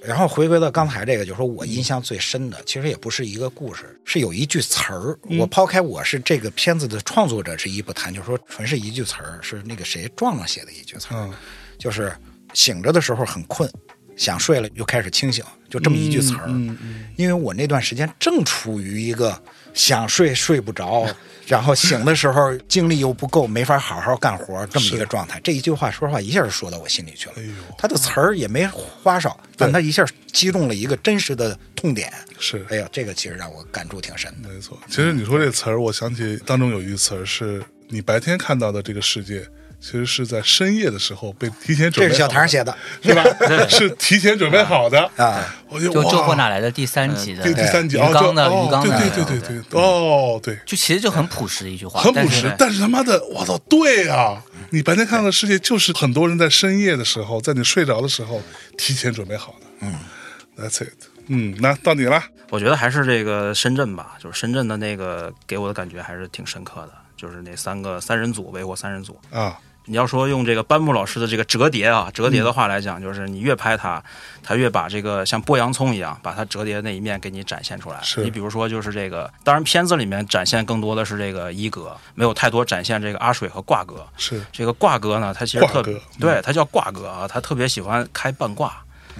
然后回归到刚才这个，就是说我印象最深的，其实也不是一个故事，是有一句词儿。我抛开我是这个片子的创作者之一不谈，就是说纯是一句词儿，是那个谁壮壮写的一句词儿，嗯就是醒着的时候很困，想睡了又开始清醒，就这么一句词儿。嗯嗯因为我那段时间正处于一个想睡睡不着，然后醒的时候精力又不够，没法好好干活这么一个状态。这一句话，说实话，一下就说到我心里去了。哎呦他的词儿也没花哨，但他一下击中了一个真实的痛点。是哎呀，这个其实让我感触挺深的。没错。其实你说这词儿，我想起当中有一句词儿，是你白天看到的这个世界，其实是在深夜的时候被提前准备好的。这是小唐写的，是吧？是提前准备好的啊！我就就这货，哪来的第三集的对第三集鱼缸的哦鱼缸的，对对对对对，哦对，就其实就很朴实的一句话，很朴实，但是他妈的，我操，对啊！你白天看到的世界，就是很多人在深夜的时候，在你睡着的时候提前准备好的。嗯，That's it。嗯，那到你了。我觉得还是这个深圳吧，就是深圳的那个给我的感觉还是挺深刻的，就是那三个三人组，维火三人组。啊，你要说用这个班木老师的这个折叠啊，折叠的话来讲，就是你越拍它，它越把这个像剥洋葱一样，把它折叠的那一面给你展现出来。是你比如说，就是这个，当然片子里面展现更多的是这个一哥，没有太多展现这个阿水和挂哥。是这个挂哥呢，他其实特挂哥嗯对他叫挂哥啊，他特别喜欢开半挂。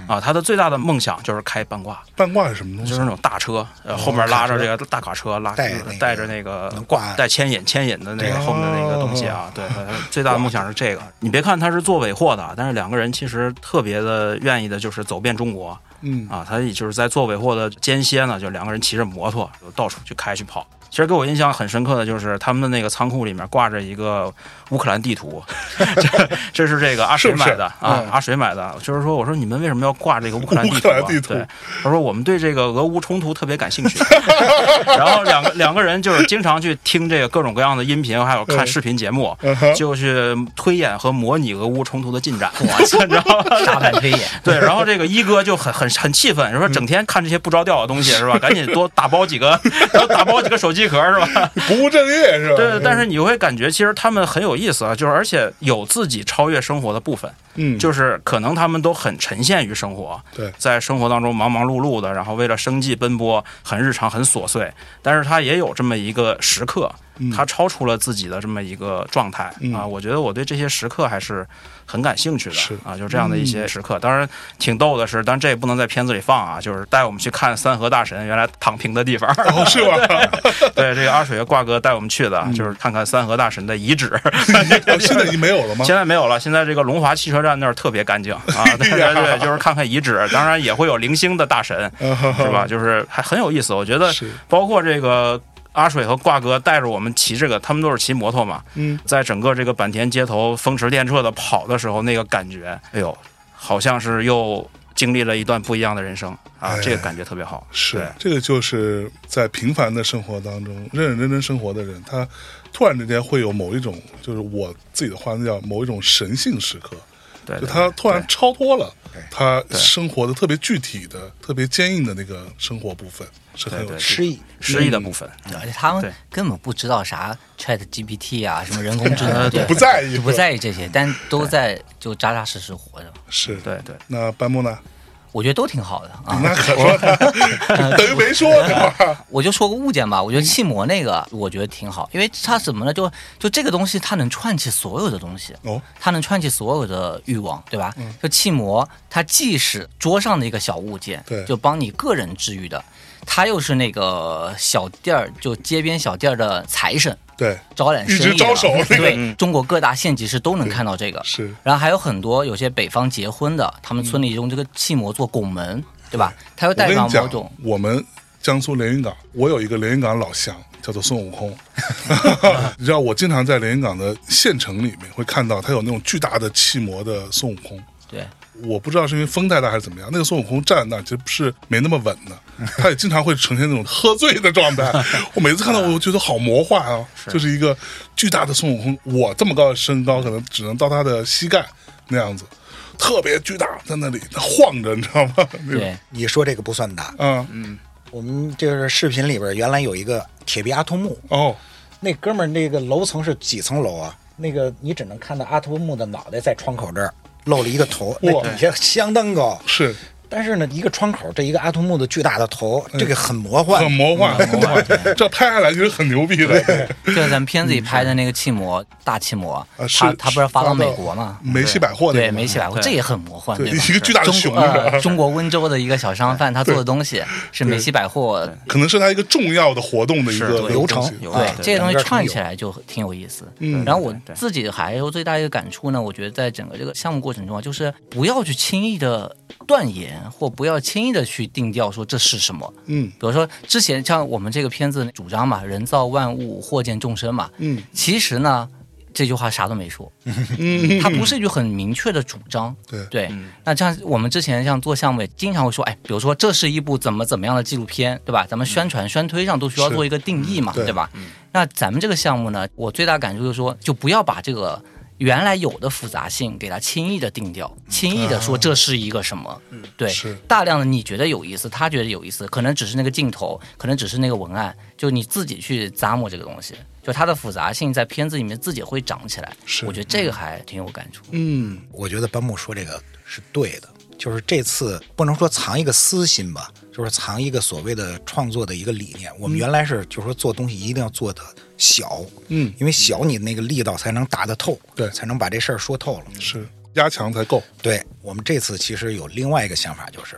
啊，他的最大的梦想就是开半挂，半挂是什么东西？就是那种大车，呃，后面拉着这个大卡车，拉带带着那个挂。带牵引牵引的那个后面的那个东西啊，对，最大的梦想是这个。你别看他是做尾货的，但是两个人其实特别的愿意的就是走遍中国。嗯。啊，他也就是在做尾货的间歇呢，就两个人骑着摩托就到处去开去跑。其实给我印象很深刻的就是他们的那个仓库里面挂着一个乌克兰地图，这这是这个阿水买的啊嗯，阿水买的。就是说，我说你们为什么要挂这个乌克兰地图啊？克兰地图对，他说我们对这个俄乌冲突特别感兴趣，然后两个两个人就是经常去听这个各种各样的音频，还有看视频节目，嗯就去推演和模拟俄乌冲突的进展，你知道吗？沙盘推演，对，然后这个一哥就很很很气愤，说整天看这些不着调的东西是吧？赶紧多打包几个，然后打包几个手机壳是吧？不务正业是吧？对，但是你会感觉其实他们很有意思啊，就是而且有自己超越生活的部分，嗯，就是可能他们都很沉陷于生活，对。在生活当中忙忙碌碌的，然后为了生计奔波，很日常很琐碎，但是他也有这么一个时刻，他超出了自己的这么一个状态、嗯。啊，我觉得我对这些时刻还是很感兴趣的是啊，就是这样的一些时刻。当然挺逗的是，但这也不能在片子里放啊，就是带我们去看三河大神原来躺平的地方。哦，是吧？对，这个阿水和挂哥带我们去嗯的，就是看看三河大神的遗址。哦 现在已经没有了吗？现在没有了，现在这个龙华汽车站那儿特别干净啊，对对对，就是看看遗址，当然也会有零星的大神，是吧？就是还很有意思，我觉得包括这个。阿水和挂哥带着我们骑这个，他们都是骑摩托嘛，嗯，在整个这个坂田街头风驰电掣的跑的时候，那个感觉，哎呦，好像是又经历了一段不一样的人生。啊哎，这个感觉特别好。是，这个就是在平凡的生活当中认认真真生活的人，他突然之间会有某一种，就是我自己的话叫某一种神性时刻，对，就对他突然超脱了对他生活的特别具体的、特别坚硬的那个生活部分，是很有诗意，诗意的部分，而且他们根本不知道啥 Chat GPT 啊，什么人工智能，对不在意，就不在意这些，但都在就扎扎实实活着。是。对对。那班木呢？我觉得都挺好的啊。那可说他 等于没说？我就说个物件吧，我觉得气膜那个我觉得挺好，因为它什么呢？就就这个东西它能串起所有的东西，哦，它能串起所有的欲望，对吧？就气膜，它既是桌上的一个小物件，对就帮你个人治愈的，它又是那个小店儿，就街边小店儿的财神，对，招揽生意手那个。对，中国各大县级市都能看到这个。是。然后还有很多有些北方结婚的，他们村里用这个气膜做拱门，对吧？他又代表某种，我们江苏连云港，我有一个连云港老乡叫做孙悟空，你知道我经常在连云港的县城里面会看到他有那种巨大的气膜的孙悟空。对。我不知道是因为风太大还是怎么样，那个孙悟空站那儿其实不是没那么稳的，他也经常会呈现那种喝醉的状态。我每次看到我觉得好魔幻啊，就是一个巨大的孙悟空，我这么高的身高可能只能到他的膝盖那样子，特别巨大，在那里晃着，你知道吗？那种对，你说这个不算大，嗯嗯，我们就是视频里边原来有一个铁臂阿童木，哦，那哥们儿那个楼层是几层楼啊？那个你只能看到阿童木的脑袋在窗口这儿露了一个头，那哇底下相当高。是但是呢，一个窗口，这一个阿童木的巨大的头，这个很魔幻很。魔幻，魔幻这拍下来就是很牛逼的。就像咱们片子里拍的那个气模，大气膜，啊，是他他不是发到到美国吗？梅西百货那对，梅西百货，这也很魔幻，对吧？一个巨大的熊中国温州的一个小商贩，他做的东西是梅西百货。可能是他一个重要的活动的一个流程对这些东西串起来就挺有意思。嗯然后我自己还有最大一个感触呢，我觉得在整个这个项目过程中啊，就是不要去轻易的断言，或不要轻易的去定调说这是什么。嗯。比如说之前像我们这个片子主张嘛，人造万物，祸见众生嘛，嗯。其实呢。这句话啥都没说，嗯，它不是一句很明确的主张。对。对，嗯。那像我们之前像做项目，也经常会说，哎，比如说这是一部怎么怎么样的纪录片，对吧？咱们宣传、宣推上都需要做一个定义嘛，对。对吧？那咱们这个项目呢，我最大感触就是说，就不要把这个原来有的复杂性给它轻易的定掉，轻易的说这是一个什么，嗯对是，大量的你觉得有意思，他觉得有意思，可能只是那个镜头，可能只是那个文案，就你自己去咂摸这个东西，就它的复杂性在片子里面自己会长起来。是我觉得这个还挺有感触。嗯我觉得班木说这个是对的，就是这次不能说藏一个私心吧，就是藏一个所谓的创作的一个理念。我们原来是就是说做东西一定要做的小，嗯因为小你那个力道才能打得透，对才能把这事儿说透了。是压强才够。对我们这次其实有另外一个想法，就是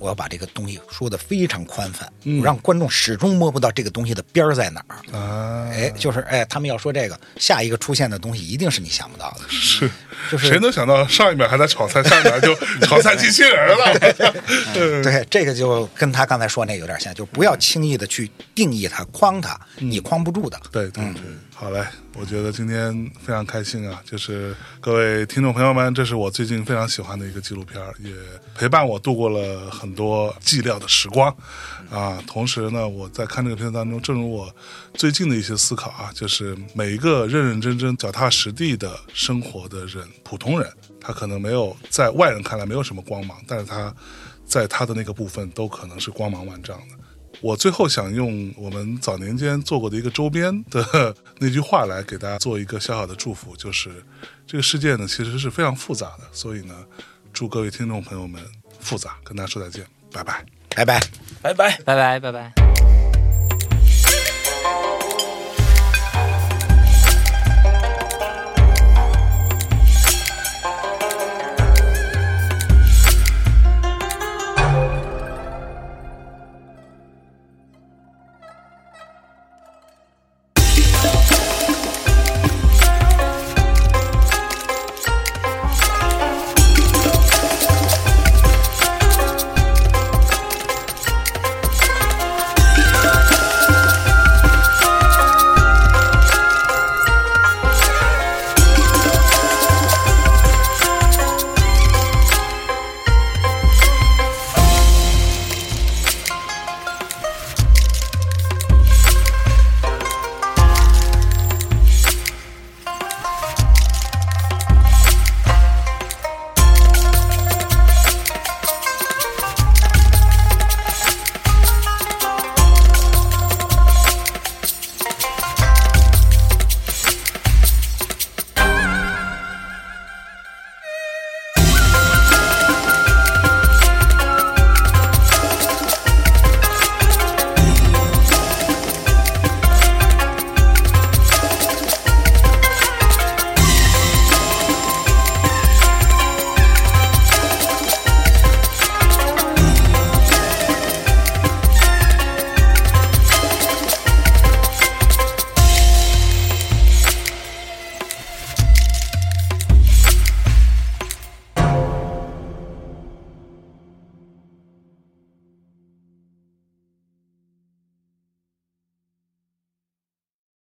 我要把这个东西说的非常宽泛，嗯让观众始终摸不到这个东西的边儿在哪儿。啊，哎，就是哎，他们要说这个，下一个出现的东西一定是你想不到的。是，就是谁能想到上一秒还在炒菜，下一秒就炒菜机器人了？嗯 对，这个就跟他刚才说那有点像，就不要轻易的去定义它、框它，嗯你框不住的。对对对，好嘞！我觉得今天非常开心啊，就是各位听众朋友们，这是我最近非常喜欢的一个纪录片，也陪伴我度过了很多寂寥的时光啊。同时呢，我在看这个片子当中，正如我最近的一些思考啊，就是每一个认认真真、脚踏实地的生活的人，普通人，他可能没有在外人看来没有什么光芒，但是他在他的那个部分都可能是光芒万丈的。我最后想用我们早年间做过的一个周边的那句话来给大家做一个小小的祝福，就是这个世界呢其实是非常复杂的，所以呢，祝各位听众朋友们复杂，跟大家说再见，拜拜。拜拜。拜拜。拜拜拜拜。